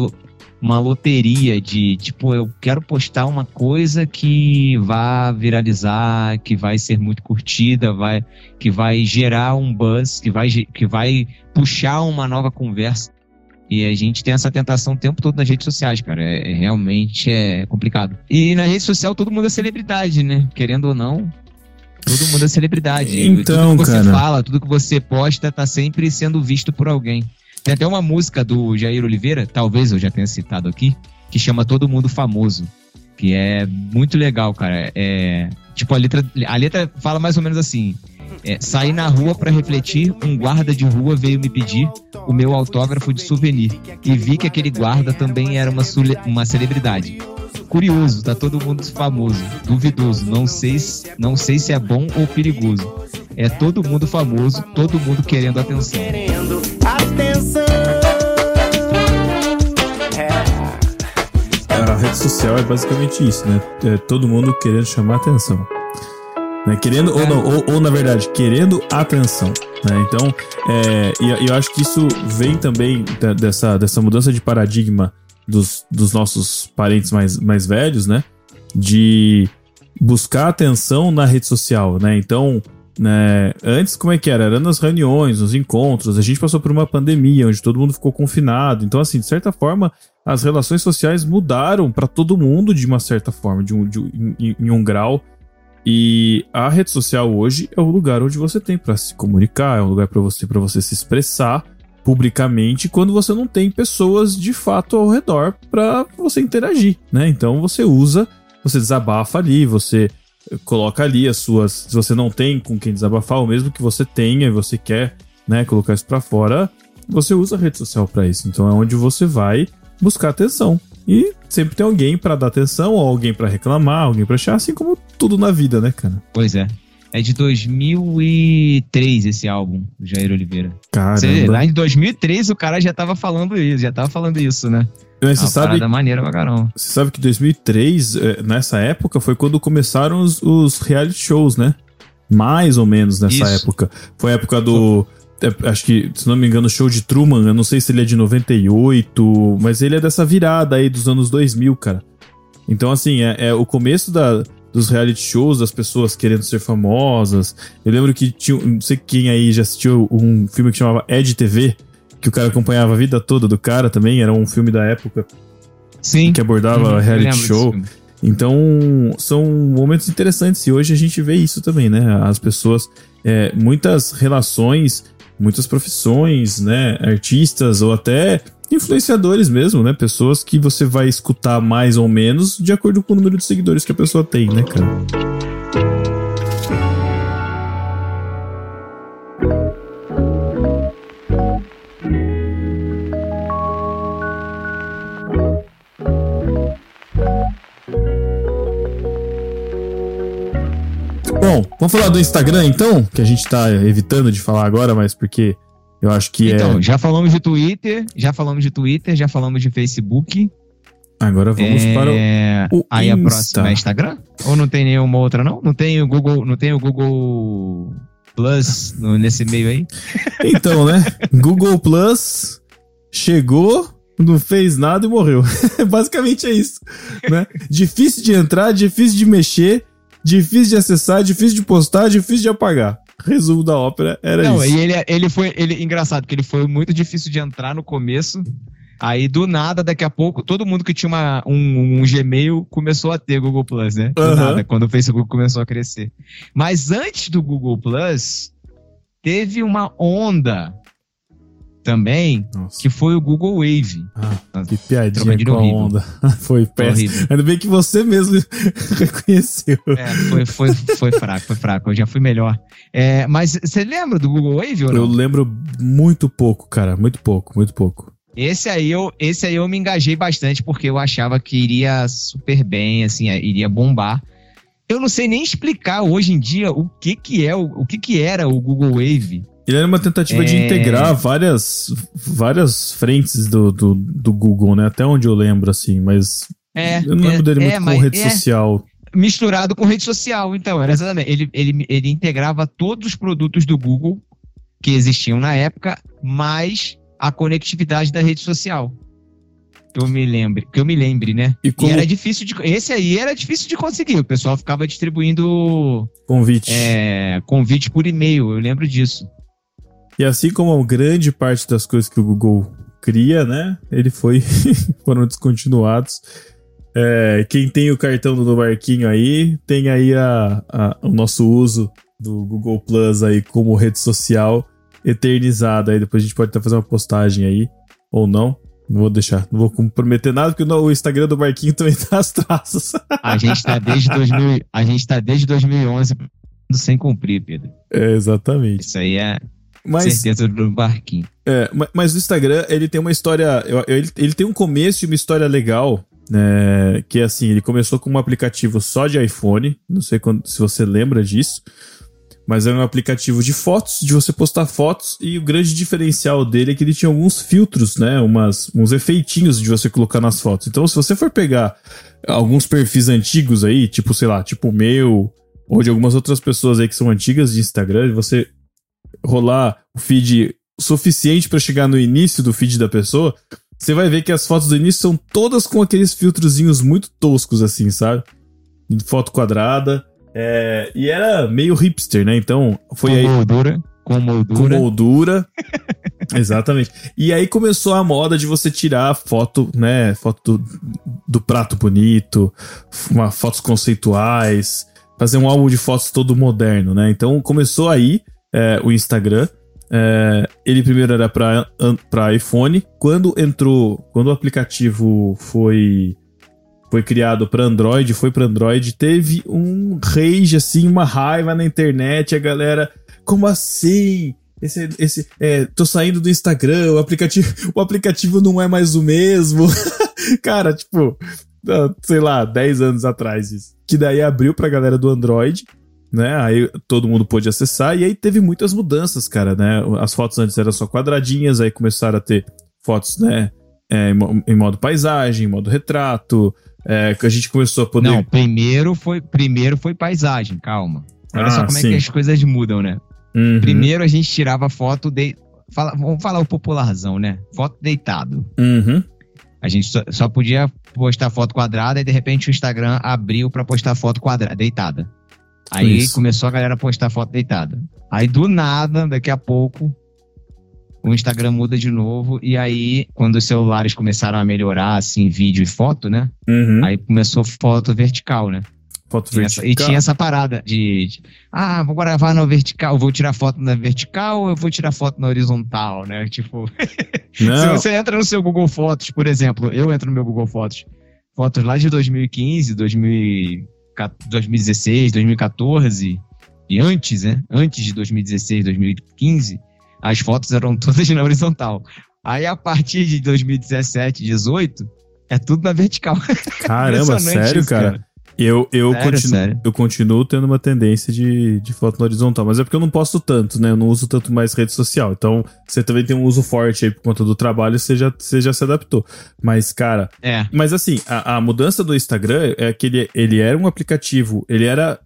uma loteria de, tipo, eu quero postar uma coisa que vá viralizar, que vai ser muito curtida, vai, que vai gerar um buzz, que vai, que vai puxar uma nova conversa. E a gente tem essa tentação o tempo todo nas redes sociais, cara. É, é, realmente é complicado. E na rede social todo mundo é celebridade, né? Querendo ou não. Todo mundo é celebridade. Então, tudo que você cara. fala, tudo que você posta tá sempre sendo visto por alguém. Tem até uma música do Jair Oliveira, talvez eu já tenha citado aqui, que chama Todo Mundo Famoso. Que é muito legal, cara. É, tipo, a letra, a letra fala mais ou menos assim. É, saí na rua pra refletir, um guarda de rua veio me pedir o meu autógrafo de souvenir. E vi que aquele guarda também era uma, uma celebridade. Curioso, tá todo mundo famoso, duvidoso, não sei, se- não sei se é bom ou perigoso. É todo mundo famoso, todo mundo querendo atenção. querendo atenção. É. A rede social é basicamente isso, né? É todo mundo querendo chamar atenção. Né? Querendo, ou não, ou, ou, na verdade, querendo atenção. Né? Então, é, e eu acho que isso vem também dessa, dessa mudança de paradigma dos, dos nossos parentes mais, mais velhos, né? De buscar atenção na rede social, né? Então, né, antes como é que era? Era nas reuniões, nos encontros. A gente passou por uma pandemia onde todo mundo ficou confinado. Então, assim, de certa forma, as relações sociais mudaram para todo mundo de uma certa forma, de um, de em, em um grau. E a rede social hoje é o lugar onde você tem para se comunicar, é um lugar para você para você se expressar publicamente quando você não tem pessoas de fato ao redor para você interagir, né? Então você usa, você desabafa ali, você coloca ali as suas, se você não tem com quem desabafar, ou mesmo que você tenha e você quer, né, colocar isso para fora, você usa a rede social para isso. Então é onde você vai buscar atenção. E sempre tem alguém pra dar atenção, ou alguém pra reclamar, alguém pra achar, assim como tudo na vida, né, cara? Pois é. É de 2003 esse álbum, do Jair Oliveira. Caramba. lá em 2003 o cara já tava falando isso, já tava falando isso, né? Mas você Uma sabe, maneira pra caramba. você sabe que 2003, eh, nessa época, foi quando começaram os, os reality shows, né? Mais ou menos nessa Isso. época. Foi a época do. É, Acho que, se não me engano, o show de Truman, eu não sei se ele é de 98, mas ele é dessa virada aí dos anos 2000, cara. Então, assim, é, é o começo da, dos reality shows, das pessoas querendo ser famosas. Eu lembro que tinha, não sei quem aí já assistiu um filme que chamava Ed TV, que o cara acompanhava a vida toda do cara também, era um filme da época Sim. que abordava Uhum, reality show. Então, são momentos interessantes e hoje a gente vê isso também, né? As pessoas, é, muitas relações, muitas profissões, né? Artistas ou até influenciadores mesmo, né? Pessoas que você vai escutar mais ou menos de acordo com o número de seguidores que a pessoa tem, né, cara? Bom, vamos falar do Instagram então, que a gente tá evitando de falar agora, mas porque eu acho que Então, é. já falamos de Twitter, já falamos de Twitter, já falamos de Facebook. Agora vamos É, para o, o Aí a Insta. próxima é Instagram? Ou não tem nenhuma outra, não? Não tem o Google, não tem o Google Plus nesse meio aí? [LAUGHS] Então, né? Google Plus chegou, não fez nada e morreu. [LAUGHS] Basicamente é isso, né? Difícil de entrar, difícil de mexer, difícil de acessar, difícil de postar, difícil de apagar. Resumo da ópera era Não, isso. e ele, ele foi. Ele, engraçado, porque ele foi muito difícil de entrar no começo. Aí, do nada, daqui a pouco, todo mundo que tinha uma, um, um Gmail começou a ter Google Plus, né? Do Aham. nada, quando o Facebook começou a crescer. Mas antes do Google Plus, teve uma onda também, Nossa, que foi o Google Wave. ah, que piadinha com a horrível. onda. [LAUGHS] Foi péssimo. Horrível. Ainda bem que você mesmo [LAUGHS] reconheceu. É, foi, foi, foi fraco, foi fraco. Eu já fui melhor. É, mas você lembra do Google Wave ou não? Eu lembro muito pouco, cara. Muito pouco, muito pouco. Esse aí, eu, esse aí eu me engajei bastante porque eu achava que iria super bem, assim, é, iria bombar. Eu não sei nem explicar hoje em dia o que que é, o, o que que era o Google Wave. Ele era uma tentativa de É. integrar várias, várias frentes do, do, do Google, né? Até onde eu lembro, assim, mas É, eu não lembro é, dele é, muito com rede é social. misturado com rede social, então, era exatamente. Ele, ele, ele integrava todos os produtos do Google que existiam na época, mais a conectividade da rede social. Que eu me lembre, que eu me lembre, né? E E como era difícil de. Esse aí era difícil de conseguir. O pessoal ficava distribuindo convite. é, convite por e-mail, eu lembro disso. E assim como grande parte das coisas que o Google cria, né? Ele foi. [LAUGHS] foram descontinuados. É, quem tem o cartão do Marquinho aí, tem aí a, a, o nosso uso do Google Plus aí como rede social eternizada. Aí depois a gente pode até fazer uma postagem aí, ou não. Não vou deixar, não vou comprometer nada, porque o Instagram do Marquinho [LAUGHS] também tá as traças. A gente tá desde, 2000, a gente tá desde 2011 sem cumprir, Pedro. É, exatamente. Isso aí é Mas, certeza do Marquinho. é, ma- mas o Instagram, ele tem uma história. Ele, ele tem um começo e uma história legal. Né, que é assim, ele começou com um aplicativo só de iPhone. Não sei quando- se você lembra disso. Mas era um aplicativo de fotos, de você postar fotos, e o grande diferencial dele é que ele tinha alguns filtros, né? Umas, uns efeitinhos de você colocar nas fotos. Então, se você for pegar alguns perfis antigos aí, tipo, sei lá, tipo o meu, ou de algumas outras pessoas aí que são antigas de Instagram, e você rolar o feed suficiente pra chegar no início do feed da pessoa, você vai ver que as fotos do início são todas com aqueles filtrozinhos muito toscos, assim, sabe? Foto quadrada. é, e era meio hipster, né? Então, foi com aí moldura, com com moldura. moldura. [LAUGHS] Exatamente. E aí começou a moda de você tirar foto, né? Foto do, do prato bonito, uma, fotos conceituais, fazer um álbum de fotos todo moderno, né? Então começou aí é, o Instagram. É, ele primeiro era para iPhone. Quando entrou, quando o aplicativo foi foi criado para Android, foi para Android, teve um rage assim, uma raiva na internet, a galera, como assim? Esse, esse, é, tô saindo do Instagram, o aplicativo, [LAUGHS] o aplicativo não é mais o mesmo. [LAUGHS] Cara, tipo, ah, sei lá, 10 anos atrás isso. Que daí abriu pra galera do Android, né? Aí todo mundo pôde acessar e aí teve muitas mudanças, cara, né? As fotos antes eram só quadradinhas, aí começaram a ter fotos, né? é, em, mo- em modo paisagem, em modo retrato, é, que a gente começou a poder. Não, primeiro foi, primeiro foi paisagem, calma. Olha Ah, só como é sim. que as coisas mudam, né? Uhum, Primeiro a gente tirava foto de. Fala, vamos falar o popularzão, né? Foto deitado. uhum. A gente só, só podia postar foto quadrada e de repente o Instagram abriu pra postar foto quadrada, deitada. Aí Isso. começou a galera a postar foto deitada. Aí do nada, daqui a pouco, o Instagram muda de novo. E aí, quando os celulares começaram a melhorar, assim, vídeo e foto, né? Uhum. Aí começou foto vertical, né? Foto Tinha essa- vertical. e tinha essa parada de, de, ah, vou gravar na vertical, vou tirar foto na vertical ou eu vou tirar foto na horizontal, né? [LAUGHS] Tipo, [LAUGHS] se você entra no seu Google Fotos, por exemplo, eu entro no meu Google Fotos, fotos lá de 2015, 2000, 2016, 2014 e antes, né? Antes de 2016, 2015, as fotos eram todas na horizontal. Aí a partir de 2017, 18, é tudo na vertical. caramba, sério, isso, cara. Eu, eu, Sério, continuo, sério. eu continuo tendo uma tendência de, de foto na horizontal, mas é porque eu não posto tanto, né? Eu não uso tanto mais rede social. Então, você também tem um uso forte aí por conta do trabalho, você já, você já se adaptou. Mas, cara, É, Mas assim, a, a mudança do Instagram é que ele, ele era um aplicativo, ele era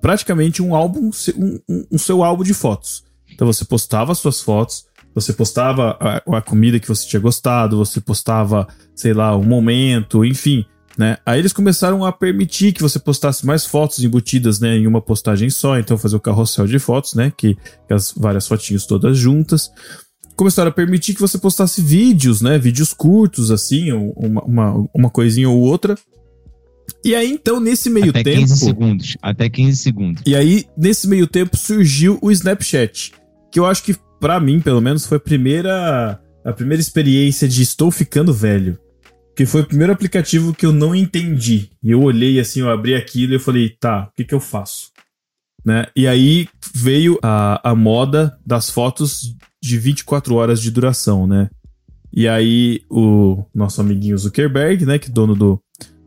praticamente um álbum, um, um, um seu álbum de fotos. Então você postava suas fotos, você postava a, a comida que você tinha gostado, você postava, sei lá, um momento, enfim, né? Aí eles começaram a permitir que você postasse mais fotos embutidas, né, em uma postagem só, então fazer o carrossel de fotos, né, que, que as várias fotinhos todas juntas começaram a permitir que você postasse vídeos, né? Vídeos curtos, assim, uma, uma, uma coisinha ou outra. E aí, então, nesse meio até tempo. 15 segundos. Até 15 segundos. E aí, nesse meio tempo, surgiu o Snapchat. Que eu acho que, pra mim, pelo menos, foi a primeira. A primeira experiência de estou ficando velho. Que foi o primeiro aplicativo que eu não entendi. E eu olhei assim, eu abri aquilo e eu falei, tá, o que, que eu faço? Né? E aí veio a, a moda das fotos de 24 horas de duração, né? E aí o nosso amiguinho Zuckerberg, né, que é dono do,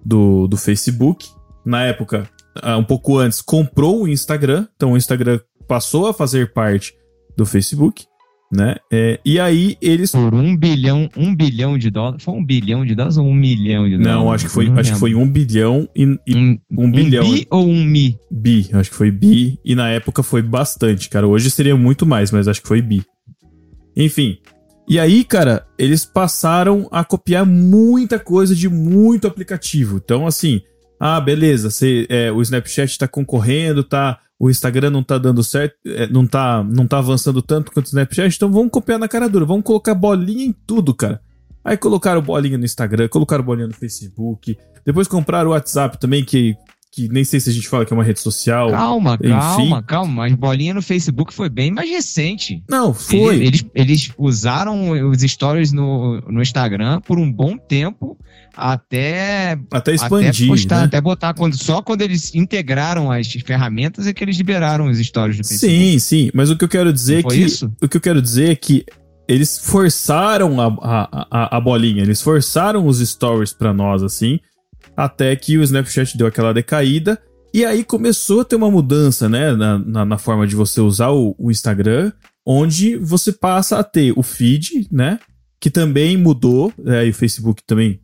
do, do Facebook, na época, ah, um pouco antes, comprou o Instagram. Então o Instagram passou a fazer parte do Facebook, né? É, e aí eles Por um bilhão, um bilhão de dólares. Foi um bilhão de dólares ou um milhão de dólares? Não, acho que foi, acho que foi um bilhão e, e um, um bilhão. bi ou um mi? bi. Acho que foi bi. E na época foi bastante, cara. Hoje seria muito mais, mas acho que foi bi. Enfim. E aí, cara, eles passaram a copiar muita coisa de muito aplicativo. Então, assim, ah, beleza, você, é, o Snapchat tá concorrendo, tá. O Instagram não tá dando certo, é, não, tá, não tá avançando tanto quanto o Snapchat, então vamos copiar na cara dura, vamos colocar bolinha em tudo, cara. Aí colocaram bolinha no Instagram, colocaram bolinha no Facebook. Depois compraram o WhatsApp também, que, que nem sei se a gente fala que é uma rede social. Calma, Enfim. calma, calma. Mas bolinha no Facebook foi bem mais recente. Não, foi. Ele- Eles, eles usaram os stories no, no Instagram por um bom tempo até, até até expandir, postar, né? até botar. Quando, só quando eles integraram as ferramentas é que eles liberaram os stories do Facebook. Sim, sim. Mas o que eu quero dizer é que. isso? O que eu quero dizer é que eles forçaram a, a, a, a bolinha, eles forçaram os stories pra nós, assim, até que o Snapchat deu aquela decaída. E aí começou a ter uma mudança, né, na, na, na forma de você usar o, o Instagram, onde você passa a ter o feed, né, que também mudou, é, e o Facebook também,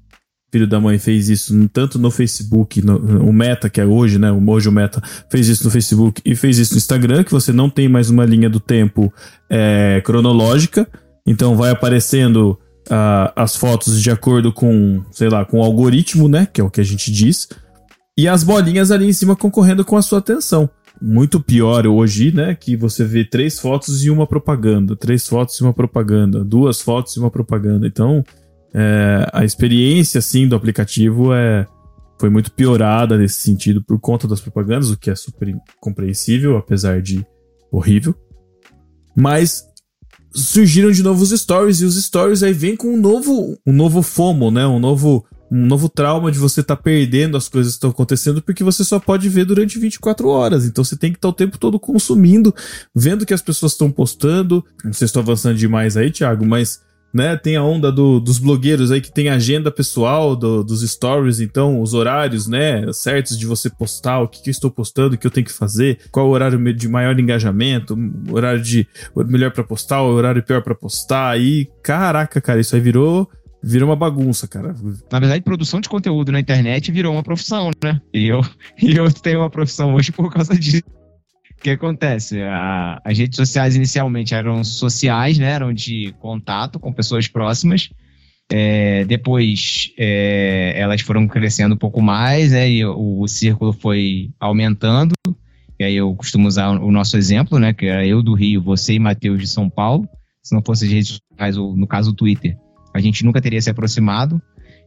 filho da mãe, fez isso tanto no Facebook, no, o Meta, que é hoje, né, hoje o Meta fez isso no Facebook e fez isso no Instagram, que você não tem mais uma linha do tempo é, cronológica, então vai aparecendo ah, as fotos de acordo com, sei lá, com o algoritmo, né, que é o que a gente diz, e as bolinhas ali em cima concorrendo com a sua atenção. Muito pior hoje, né? Que você vê três fotos e uma propaganda, três fotos e uma propaganda, duas fotos e uma propaganda. Então, é, a experiência assim do aplicativo é foi muito piorada nesse sentido por conta das propagandas, o que é super compreensível, apesar de horrível. Mas surgiram de novo os stories e os stories aí vem com um novo, um novo FOMO, né? Um novo, um novo trauma de você estar perdendo as coisas que estão acontecendo porque você só pode ver durante 24 horas. Então você tem que estar o tempo todo consumindo, vendo que as pessoas estão postando. Não sei se estou avançando demais aí, Thiago, mas né, tem a onda do- dos blogueiros aí que tem agenda pessoal do- dos stories, então os horários, né, certos de você postar, o que, que eu estou postando, o que eu tenho que fazer, qual o horário de maior engajamento, horário de melhor pra postar, o horário pior pra postar, e caraca, cara, isso aí virou virou uma bagunça, cara. Na verdade, produção de conteúdo na internet virou uma profissão, né? E eu, [LAUGHS] e eu tenho uma profissão hoje por causa disso. O que acontece? A- as redes sociais inicialmente eram sociais, né? Eram de contato com pessoas próximas. É, depois é, elas foram crescendo um pouco mais, né? E o, o círculo foi aumentando. E aí eu costumo usar o nosso exemplo, né? Que era eu do Rio, você e Matheus de São Paulo. Se não fosse as redes sociais, ou no caso o Twitter, a gente nunca teria se aproximado.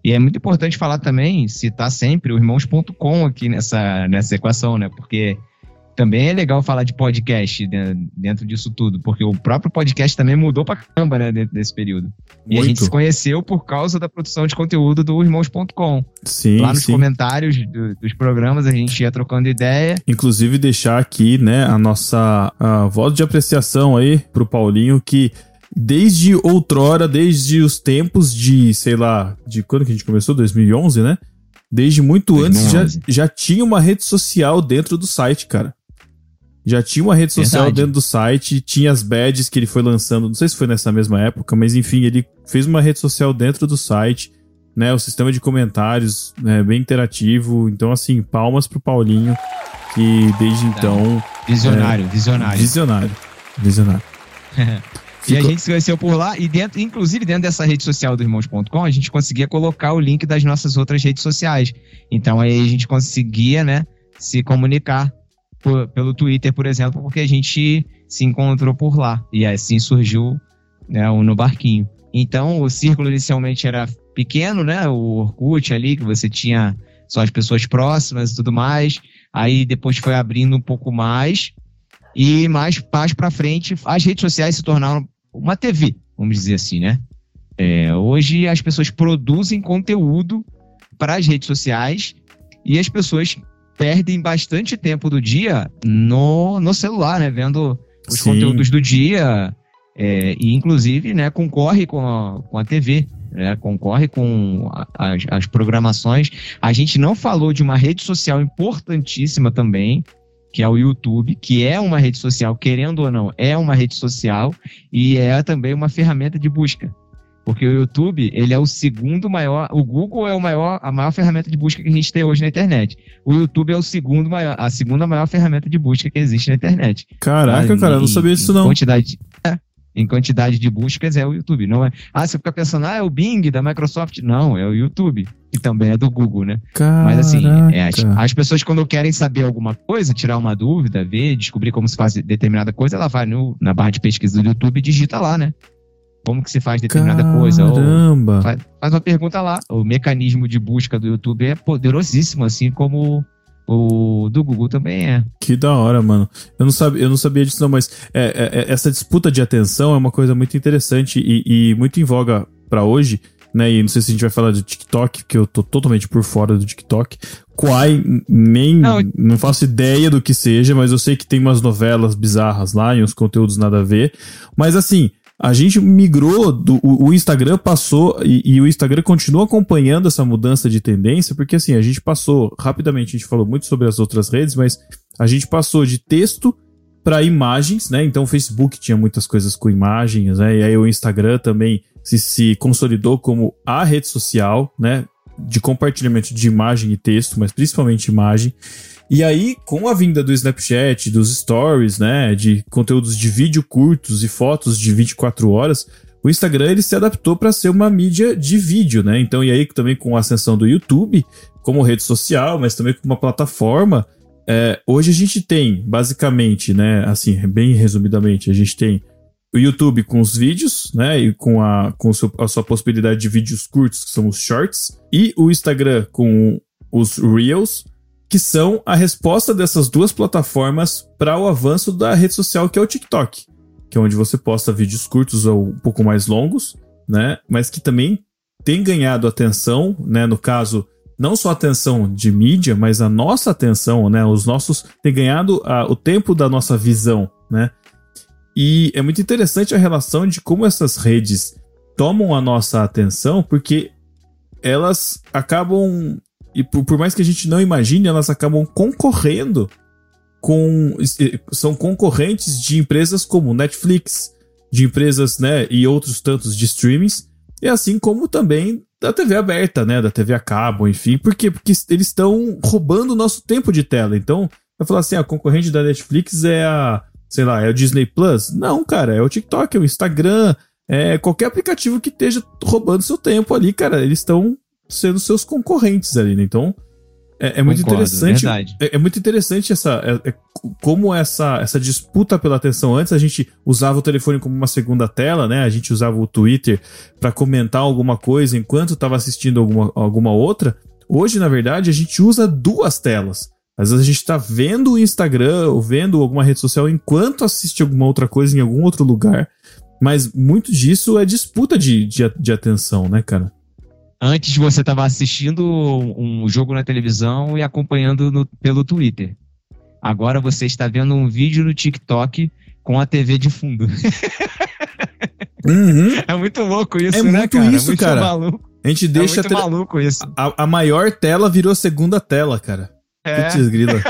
E é muito importante falar também, citar sempre o irmãos.com aqui nessa, nessa equação, né? Porque também é legal falar de podcast de- dentro disso tudo, porque o próprio podcast também mudou pra caramba, né, dentro desse período. E a gente Muito. se conheceu por causa da produção de conteúdo do irmãos.com. Sim, Lá nos sim. comentários do- dos programas a gente ia trocando ideia. Inclusive deixar aqui, né, a nossa a voz de apreciação aí pro Paulinho que desde outrora, desde os tempos de, sei lá, de quando que a gente começou? 2011, né? Desde muito antes já, 2011. já tinha uma rede social dentro do site, cara. Já tinha uma rede social Verdade. dentro do site, tinha as badges que ele foi lançando, não sei se foi nessa mesma época, mas enfim, ele fez uma rede social dentro do site, né? O sistema de comentários, né, bem interativo. Então, assim, palmas pro Paulinho, que desde então. Visionário, visionário. Visionário. Visionário. [LAUGHS] E a gente se conheceu por lá, e dentro, inclusive dentro dessa rede social do irmãos.com, a gente conseguia colocar o link das nossas outras redes sociais. Então aí a gente conseguia, né, se comunicar por- pelo Twitter, por exemplo, porque a gente se encontrou por lá. E assim surgiu né, o No Barquinho. Então o círculo inicialmente era pequeno, né? O Orkut ali, que você tinha só as pessoas próximas e tudo mais. Aí depois foi abrindo um pouco mais. E mais, mais pra frente, as redes sociais se tornaram uma TV, vamos dizer assim, né? É, hoje as pessoas produzem conteúdo para as redes sociais e as pessoas perdem bastante tempo do dia no, no celular, né? Vendo os Sim. conteúdos do dia é, e, inclusive, né, concorre com a, com a TV. Né, concorre com a- as, as programações. A gente não falou de uma rede social importantíssima também, que é o YouTube, que é uma rede social, querendo ou não, é uma rede social e é também uma ferramenta de busca. Porque o YouTube, ele é o segundo maior, o Google é o maior, a maior ferramenta de busca que a gente tem hoje na internet. O YouTube é o segundo maior, a segunda maior ferramenta de busca que existe na internet. Caraca, cara, eu não sabia disso não. Quantidade, é, em quantidade de buscas é o YouTube. Não é, ah, você fica pensando, ah, é o Bing da Microsoft. Não, é o YouTube, que também é do Google, né? Mas assim, é, as, Caraca. as pessoas quando querem saber alguma coisa, tirar uma dúvida, ver, descobrir como se faz determinada coisa, ela vai no, na barra de pesquisa do YouTube e digita lá, né? Como que se faz determinada coisa. Ou Caramba! faz, uma pergunta lá. O mecanismo de busca do YouTube é poderosíssimo, assim como o do Google também é. Que da hora, mano. Eu não, sabia, eu não sabia disso, não, mas é, é, é, essa disputa de atenção é uma coisa muito interessante e, e muito em voga pra hoje, né? E não sei se a gente vai falar do TikTok, que eu tô totalmente por fora do TikTok. Quai, nem. Não, Não, faço ideia do que seja, mas eu sei que tem umas novelas bizarras lá e uns conteúdos nada a ver. Mas assim. A gente migrou, do, o, o Instagram passou e, e o Instagram continua acompanhando essa mudança de tendência, porque assim, a gente passou, rapidamente, a gente falou muito sobre as outras redes, mas a gente passou de texto para imagens, né? Então o Facebook tinha muitas coisas com imagens, né? E aí o Instagram também se, se consolidou como a rede social, né? De compartilhamento de imagem e texto, mas principalmente imagem. E aí, com a vinda do Snapchat, dos stories, né? De conteúdos de vídeo curtos e fotos de 24 horas, o Instagram ele se adaptou para ser uma mídia de vídeo, né? Então, e aí também com a ascensão do YouTube como rede social, mas também como uma plataforma, é, hoje a gente tem, basicamente, né, assim, bem resumidamente, a gente tem o YouTube com os vídeos, né, e com, a, com a sua possibilidade de vídeos curtos, que são os shorts, e o Instagram com os Reels, que são a resposta dessas duas plataformas para o avanço da rede social que é o TikTok, que é onde você posta vídeos curtos ou um pouco mais longos, né, mas que também tem ganhado atenção, né, no caso não só a atenção de mídia, mas a nossa atenção, né? Os nossos tem ganhado ah, o tempo da nossa visão, né? E é muito interessante a relação de como essas redes tomam a nossa atenção, porque elas acabam e por, por mais que a gente não imagine, elas acabam concorrendo com são concorrentes de empresas como Netflix, de empresas, né, e outros tantos de streamings, e assim como também da TV aberta, né, da TV a cabo, enfim, por quê? Porque eles estão roubando o nosso tempo de tela. Então, vai falar assim, a concorrente da Netflix é a, sei lá, é o Disney Plus? Não, cara, é o TikTok, é o Instagram, é qualquer aplicativo que esteja roubando seu tempo ali, cara, eles estão sendo seus concorrentes ali, né? Então, é, é muito Concordo, interessante. É, é muito interessante essa. é- é como essa, essa disputa pela atenção. Antes a gente usava o telefone como uma segunda tela, né? A gente usava o Twitter para comentar alguma coisa enquanto estava assistindo alguma, alguma outra. Hoje, na verdade, a gente usa duas telas. Às vezes a gente tá vendo o Instagram ou vendo alguma rede social enquanto assiste alguma outra coisa em algum outro lugar. Mas muito disso é disputa de, de, de atenção, né, cara? Antes você estava assistindo um jogo na televisão e acompanhando no- pelo Twitter. Agora você está vendo um vídeo no TikTok com a TV de fundo. [LAUGHS] Uhum. É muito louco isso, É né, muito cara? isso, muito cara. maluco. A gente É deixa a, muito tele- maluco isso. a, a maior tela virou segunda tela, cara. É. Putz, grila. [LAUGHS]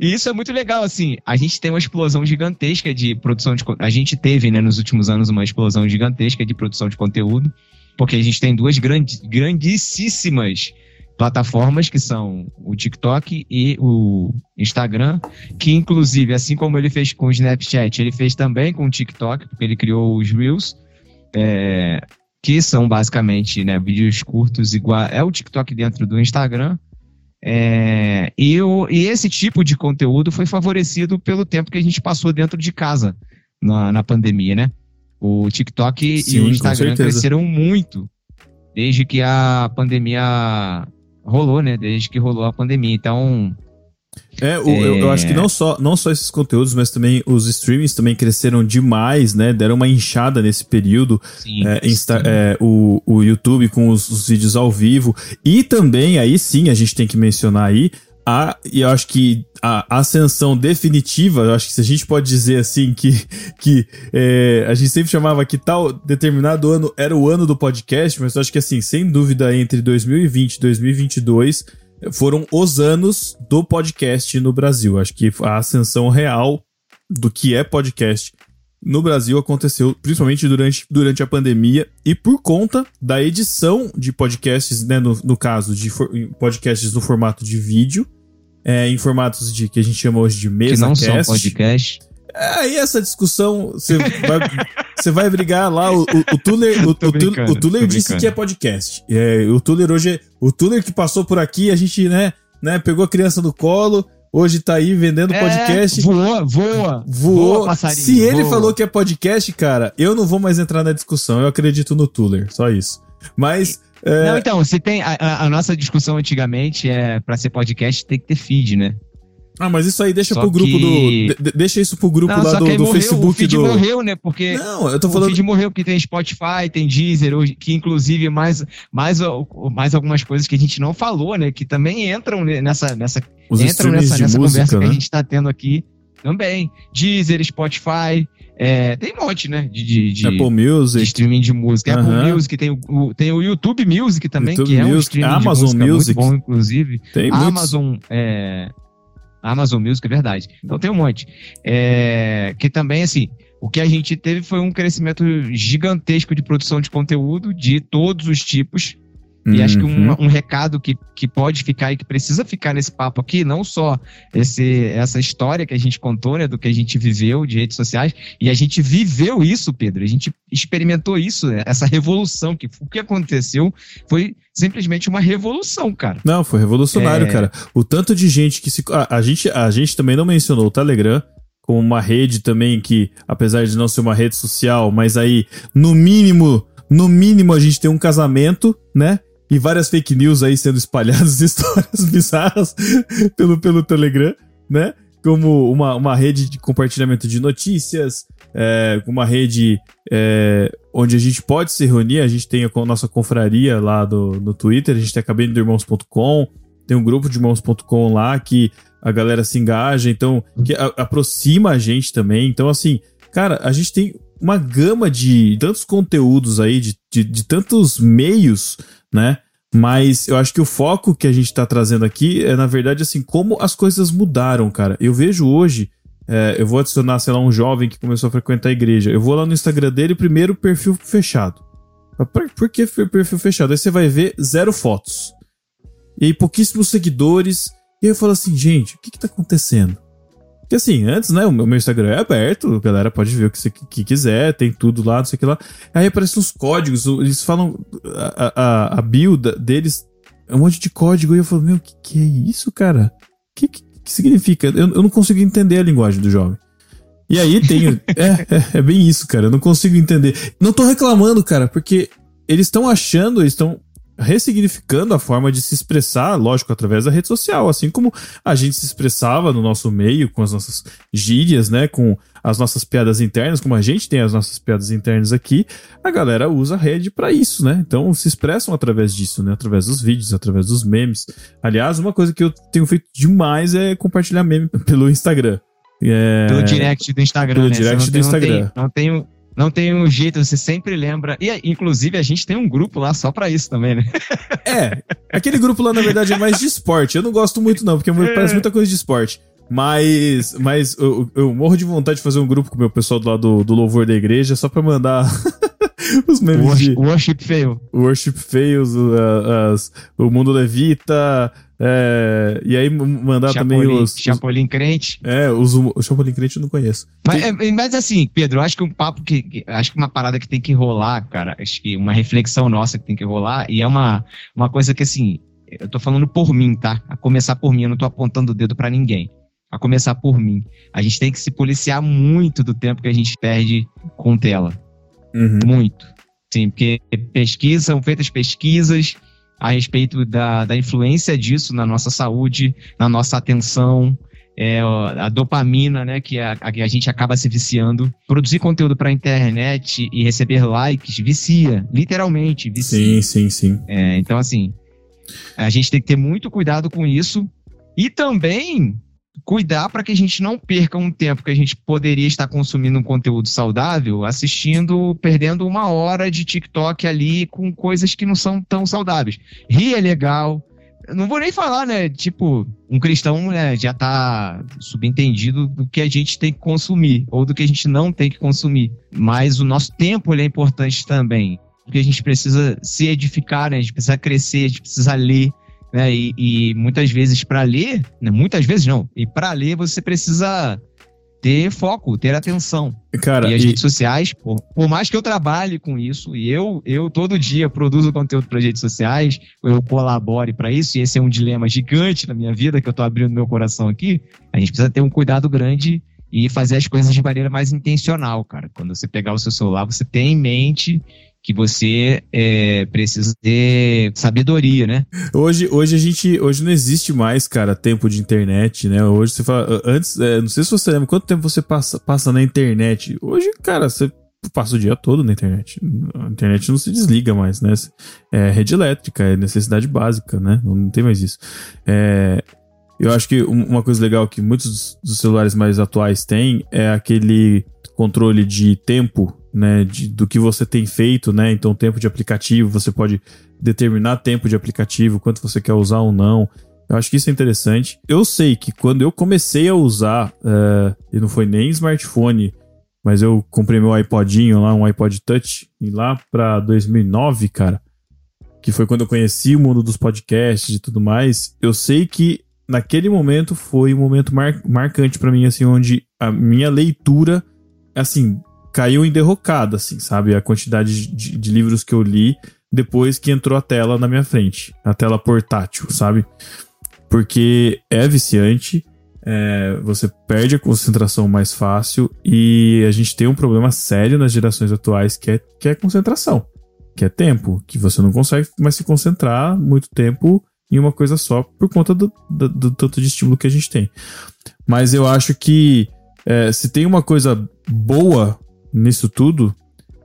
E isso é muito legal, assim. A gente tem uma explosão gigantesca de produção de. A gente teve, né, nos últimos anos, uma explosão gigantesca de produção de conteúdo, porque a gente tem duas grandes, grandíssimas plataformas, que são o TikTok e o Instagram, que inclusive, assim como ele fez com o Snapchat, ele fez também com o TikTok, porque ele criou os Reels, é, que são basicamente né, vídeos curtos igual. É o TikTok dentro do Instagram. É, e, o- e esse tipo de conteúdo foi favorecido pelo tempo que a gente passou dentro de casa na, na pandemia, né? O TikTok e Sim, o com Instagram cresceram muito desde que a pandemia rolou, né? Desde que rolou a pandemia. Então, É, o- Eu, eu É. acho que não só, não só esses conteúdos, mas também os streamings também cresceram demais, né? Deram uma inchada nesse período. sim. É, Insta- é, o, o YouTube com os, os vídeos ao vivo. E também, aí sim, a gente tem que mencionar aí, a, e eu acho que a ascensão definitiva, eu acho que se a gente pode dizer assim, que, que é, a gente sempre chamava que tal determinado ano era o ano do podcast, mas eu acho que assim, sem dúvida, entre 2020 e 2022 foram os anos do podcast no Brasil. Acho que a ascensão real do que é podcast no Brasil aconteceu principalmente durante, durante a pandemia e por conta da edição de podcasts, né, no, no caso de podcasts no formato de vídeo, é, em formatos de que a gente chama hoje de que mesa não são cast. podcast. Aí essa discussão, você vai, [LAUGHS] você vai brigar lá, o, o, o Tuller, [LAUGHS] o, o, Tuller- disse que é podcast. É, o Tuller hoje, é- o Tuller que passou por aqui, a gente, né, né, pegou a criança no colo, hoje tá aí vendendo É, podcast. voa, voa. Voou. Voa, Se ele voa. falou que é podcast, cara, eu não vou mais entrar na discussão. Eu acredito no Tuller, só isso. Mas. É, Não, então, se tem. A, a- nossa discussão antigamente é pra ser podcast tem que ter feed, né? Ah, mas isso aí deixa Só pro grupo que- do. de- deixa isso pro grupo Não, lá do, que do morreu, o Facebook feed do. morreu, né? Porque Não, eu tô o falando. feed morreu porque tem Spotify, tem Deezer, que inclusive mais, mais, mais algumas coisas que a gente não falou, né? Que também entram ne- nessa, nessa, Os entram nessa, nessa música, conversa que né? a gente tá tendo aqui também. Deezer, Spotify, é, tem um monte, né? De, de, de, Apple de Music. streaming de música. Aham. Apple Music, tem o, o- tem o YouTube Music também, YouTube que é um Music, streaming Amazon de música Music. muito bom, inclusive. Tem. Amazon, é, Amazon Music, é verdade. Então tem um monte. É, que também, assim, o que a gente teve foi um crescimento gigantesco de produção de conteúdo de todos os tipos. E acho que Uhum. um, um recado que, que pode ficar e que precisa ficar nesse papo aqui, não só esse, essa história que a gente contou, né, do que a gente viveu de redes sociais, e a gente viveu isso, Pedro, a gente experimentou isso, né, essa revolução, que o que aconteceu foi simplesmente uma revolução, cara. Não, foi revolucionário, É. cara. O tanto de gente que se. A, a gente, a gente também não mencionou o Telegram como uma rede também que, apesar de não ser uma rede social, mas aí, no mínimo, no mínimo a gente tem um casamento, né? E várias fake news aí sendo espalhadas, [LAUGHS] histórias bizarras pelo, pelo Telegram, né? Como uma, uma rede de compartilhamento de notícias, é, uma rede é, onde a gente pode se reunir. A gente tem a nossa confraria lá do, no Twitter, a gente tem a cabine do irmãos.com, tem um grupo de irmãos.com lá que a galera se engaja, então, que a- aproxima a gente também. Então, assim, cara, a gente tem uma gama de tantos conteúdos aí, de, de, de tantos meios, né? Mas eu acho que o foco que a gente tá trazendo aqui é, na verdade, assim, como as coisas mudaram, cara. Eu vejo hoje, é, eu vou adicionar, sei lá, um jovem que começou a frequentar a igreja. Eu vou lá no Instagram dele, primeiro perfil fechado. Por, por que perfil fechado? Aí você vai ver zero fotos. E aí pouquíssimos seguidores. E aí eu falo assim, gente, o que que tá acontecendo? Porque assim, antes, né, o meu Instagram é aberto, a galera pode ver o que que quiser, tem tudo lá, não sei o que lá. Aí aparecem uns códigos, eles falam, a, a, a build deles é um monte de código, e eu falo, meu, o que, que é isso, cara? O que, que, que significa? Eu, eu não consigo entender a linguagem do jovem. E aí tem. [LAUGHS] é, é, é bem isso, cara. Eu não consigo entender. Não tô reclamando, cara, porque eles estão achando, eles estão ressignificando a forma de se expressar, lógico, através da rede social, assim como a gente se expressava no nosso meio, com as nossas gírias, né, com as nossas piadas internas, como a gente tem as nossas piadas internas aqui, a galera usa a rede pra isso, né? Então se expressam através disso, né? Através dos vídeos, através dos memes. Aliás, uma coisa que eu tenho feito demais é compartilhar meme [LAUGHS] pelo Instagram. É... Pelo direct do Instagram, pelo né? Direct não do Instagram. Não tem, não tem, não tem um jeito, você sempre lembra. E, inclusive, a gente tem um grupo lá só pra isso também, né? É, aquele grupo lá, na verdade, é mais de esporte. Eu não gosto muito, não, porque parece muita coisa de esporte. Mas, mas eu, eu morro de vontade de fazer um grupo com o meu pessoal do lado do, do louvor da igreja só pra mandar [LAUGHS] os memes de Worship, worship fail. worship fails, o, a- as- o mundo levita, é, e aí mandar também Chapolin, os, os- Chapolin crente. É, os, o Chapolin Crente eu não conheço. Mas, é, mas assim, Pedro, eu acho que um papo que, que- Acho que uma parada que tem que rolar, cara. Acho que uma reflexão nossa que tem que rolar. E é uma, uma coisa que, assim, eu tô falando por mim, tá? A começar por mim, eu não tô apontando o dedo pra ninguém. A começar por mim. A gente tem que se policiar muito do tempo que a gente perde com tela. Uhum. Muito. Sim, porque pesquisas, são feitas pesquisas a respeito da, da influência disso na nossa saúde, na nossa atenção, é, a dopamina, né, que a, a, a gente acaba se viciando. Produzir conteúdo para internet e receber likes vicia, literalmente, Sim, vicia. sim, sim. É, então, assim, a gente tem que ter muito cuidado com isso e também cuidar para que a gente não perca um tempo que a gente poderia estar consumindo um conteúdo saudável, assistindo, perdendo uma hora de TikTok ali com coisas que não são tão saudáveis. Rir é legal. Não vou nem falar, né? Tipo, um cristão né, já tá subentendido do que a gente tem que consumir ou do que a gente não tem que consumir. Mas o nosso tempo é importante também porque a gente precisa se edificar, né? A gente precisa crescer, a gente precisa ler, né? E, e muitas vezes para ler, né? muitas vezes não, e para ler você precisa ter foco, ter atenção. Cara, e as e- redes sociais, por, por mais que eu trabalhe com isso, e eu, eu todo dia produzo conteúdo para redes sociais, eu colabore para isso, e esse é um dilema gigante na minha vida, que eu tô abrindo meu coração aqui, a gente precisa ter um cuidado grande e fazer as coisas de maneira mais intencional, cara. Quando você pegar o seu celular, você tem em mente que você é, precisa ter sabedoria, né? Hoje, hoje a gente. Hoje não existe mais, cara, tempo de internet, né? Hoje você fala. Antes, é, não sei se você lembra, quanto tempo você passa, passa na internet? Hoje, cara, você passa o dia todo na internet. A internet não se desliga mais, né? É rede elétrica, é necessidade básica, né? Não tem mais isso. É, eu acho que um- uma coisa legal que muitos dos celulares mais atuais têm é aquele controle de tempo, né? De, do que você tem feito, né? Então, tempo de aplicativo, você pode determinar tempo de aplicativo, quanto você quer usar ou não. Eu acho que isso é interessante. Eu sei que quando eu comecei a usar, eh, e não foi nem smartphone, mas eu comprei meu iPodinho lá, um iPod Touch, e lá pra 2009, cara, que foi quando eu conheci o mundo dos podcasts e tudo mais, eu sei que naquele momento foi um momento mar- marcante pra mim, assim, onde a minha leitura, assim, caiu em derrocada, assim, sabe? A quantidade de, de livros que eu li depois que entrou a tela na minha frente, a tela portátil, sabe? Porque é viciante, é, você perde a concentração mais fácil e a gente tem um problema sério nas gerações atuais que é, que é concentração, que é tempo, que você não consegue mais se concentrar muito tempo em uma coisa só por conta do, do, do tanto de estímulo que a gente tem. Mas eu acho que é, se tem uma coisa boa nisso tudo,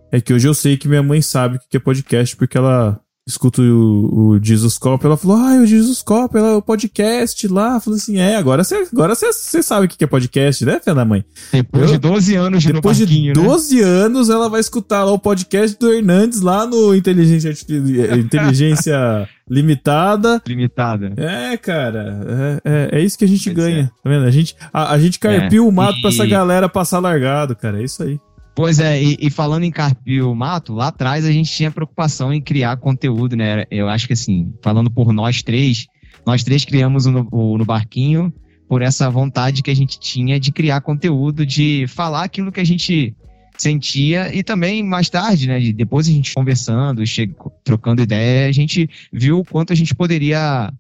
é que hoje eu sei que minha mãe sabe o que é podcast porque ela escuta o, o Jesus Cop, ela falou, ah, o Jesus Cop, ela é o podcast lá. Falou assim, é, agora você agora sabe o que é podcast, né, filha da mãe? Depois Eu- de 12 anos de Depois de parquinho, né? 12 anos, ela vai escutar lá o podcast do Hernandes lá no Inteligência, eh, Inteligência [LAUGHS] Limitada. Limitada. É, cara, é, é, é isso que a gente Pois ganha, tá vendo? A gente, a, a gente carpiu É, o mato pra e- essa galera passar largado, cara, é isso aí. Pois é, e, e falando em carpir o mato, lá atrás a gente tinha preocupação em criar conteúdo, né? Eu acho que assim, falando por nós três, nós três criamos o No, o no Barquinho por essa vontade que a gente tinha de criar conteúdo, de falar aquilo que a gente sentia e também mais tarde, né? de- Depois a gente conversando, trocando ideia, a gente viu o quanto a gente poderia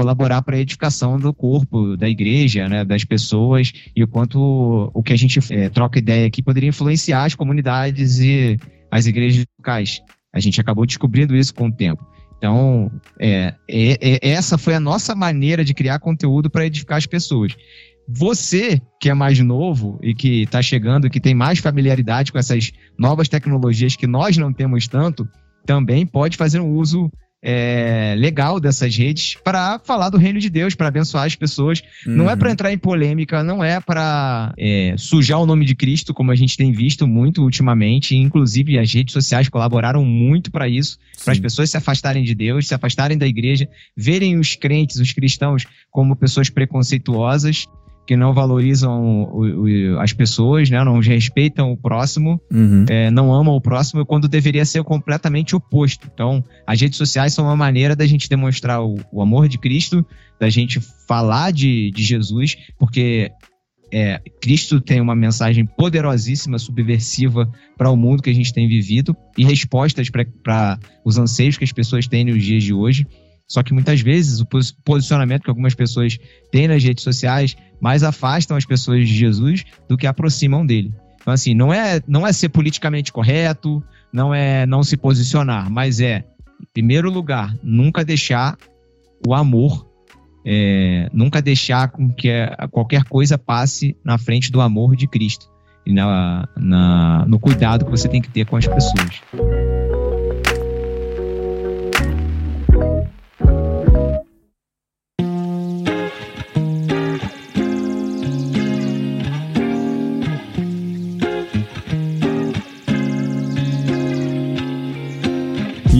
colaborar para a edificação do corpo, da igreja, né, das pessoas e o quanto o que a gente eh, troca ideia aqui poderia influenciar as comunidades e as igrejas locais. A gente acabou descobrindo isso com o tempo. Então, é, é- é- essa foi a nossa maneira de criar conteúdo para edificar as pessoas. Você, que é mais novo e que está chegando, que tem mais familiaridade com essas novas tecnologias que nós não temos tanto, também pode fazer um uso é, legal dessas redes para falar do reino de Deus, para abençoar as pessoas. Não é Uhum. para entrar em polêmica, não é para sujar o nome de Cristo, como a gente tem visto muito ultimamente. Inclusive, as redes sociais colaboraram muito para isso, para as pessoas se afastarem de Deus, se afastarem da igreja, verem os crentes, os cristãos, como pessoas preconceituosas, que não valorizam o- o- as pessoas, né? não respeitam o próximo Uhum. é, não amam o próximo quando deveria ser completamente oposto. Então, as redes sociais são uma maneira da gente demonstrar o, o amor de Cristo, da gente falar de, de Jesus, porque é, Cristo tem uma mensagem poderosíssima, subversiva para o mundo que a gente tem vivido e respostas para os anseios que as pessoas têm nos dias de hoje. Só que muitas vezes o pos- posicionamento que algumas pessoas têm nas redes sociais mais afastam as pessoas de Jesus do que aproximam dele. Então, assim, não é, não é ser politicamente correto, não é não se posicionar, mas é, em primeiro lugar, nunca deixar o amor, é, nunca deixar com que qualquer coisa passe na frente do amor de Cristo e na, na- no cuidado que você tem que ter com as pessoas.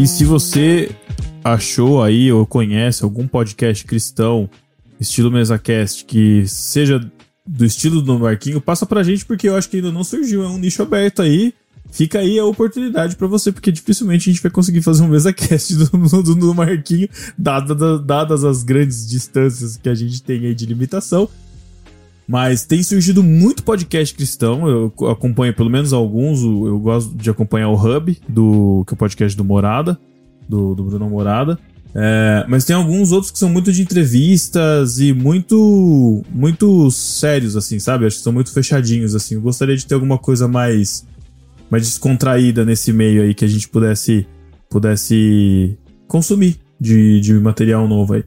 E se você achou aí ou conhece algum podcast cristão, estilo MesaCast, que seja do estilo do Marquinho, passa pra gente, porque eu acho que ainda não surgiu. É um nicho aberto aí. Fica aí a oportunidade pra você, porque dificilmente a gente vai conseguir fazer um MesaCast do, do, do Marquinho, dada- dadas as grandes distâncias que a gente tem aí de limitação. Mas tem surgido muito podcast cristão. Eu acompanho pelo menos alguns. Eu gosto de acompanhar o Hub, do, que é o podcast do Morada, do, do Bruno Morada. É, mas tem alguns outros que são muito de entrevistas e muito muito sérios, assim, sabe? Acho que são muito fechadinhos, assim. Eu gostaria de ter alguma coisa mais, mais descontraída nesse meio aí que a gente pudesse, pudesse consumir de, de material novo aí.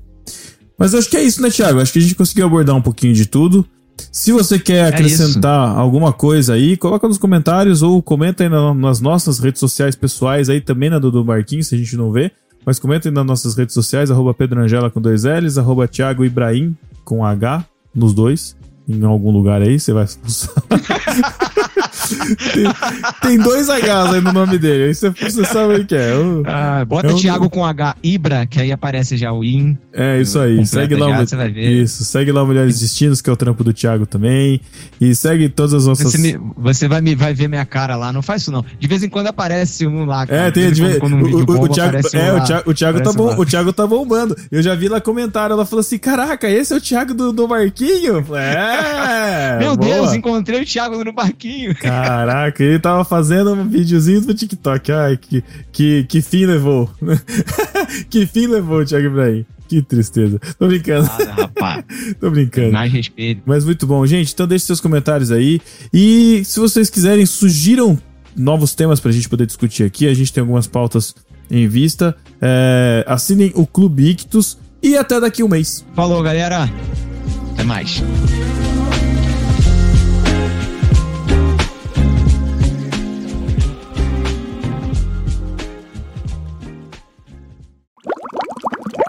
Mas eu acho que é isso, né, Thiago? Acho que a gente conseguiu abordar um pouquinho de tudo. Se você quer acrescentar é alguma coisa aí, coloca nos comentários ou comenta aí na, nas nossas redes sociais pessoais aí também na do, do Marquinhos, se a gente não vê. Mas comentem nas nossas redes sociais, arroba Pedro Angela com dois L's, arroba Thiago Ibrahim com H nos dois em algum lugar aí, você vai [LAUGHS] [LAUGHS] tem, tem, dois Hs aí no nome dele, aí você, você sabe o que é. Ah, bota é Thiago com H Ibra, que aí aparece já o IN. É, isso aí. Segue lá, já, o, Isso, segue lá o Mulheres Destinos, que é o trampo do Thiago também. E segue todas as nossas. Você, me, você vai, me, vai ver minha cara lá, não faz isso não. De vez em quando aparece um lá. Cara. É, tem de vez. Um o, o, o, Thiago, é, um o Thiago, o Thiago tá bom, o Thiago tá bombando. Eu já vi lá comentário, ela falou assim: caraca, esse é o Thiago do, do Marquinho? É. Meu boa. Deus, encontrei o Thiago no barquinho. Caraca, ele tava fazendo um videozinho pro TikTok. Ai, que, que, que fim levou. [LAUGHS] que fim levou o Thiago Ibrahim. Que tristeza. Tô brincando. Ah, rapaz. [LAUGHS] Tô brincando. Mais respeito. Mas muito bom, gente. Então deixe seus comentários aí. E se vocês quiserem, sugiram novos temas pra gente poder discutir aqui. A gente tem algumas pautas em vista. É, assinem o Clube Ictus e até daqui um mês. Falou, galera. Até mais.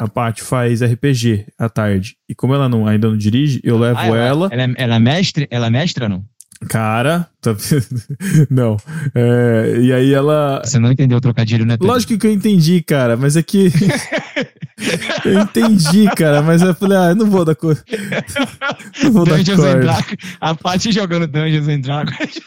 A Paty faz RPG à tarde. E como ela não, ainda não dirige, eu levo ah, ela. Ela, ela, é, ela é mestre? Ela é mestra, não? Cara, tá... [LAUGHS] não. É, e aí ela. Você não entendeu o trocadilho, né? Pedro? Lógico que eu entendi, cara, mas é que. [LAUGHS] eu entendi, cara, mas eu falei, ah, eu não vou dar cor. [LAUGHS] Não vou Dungeons dar corda. A Paty jogando Dungeons and Dragons.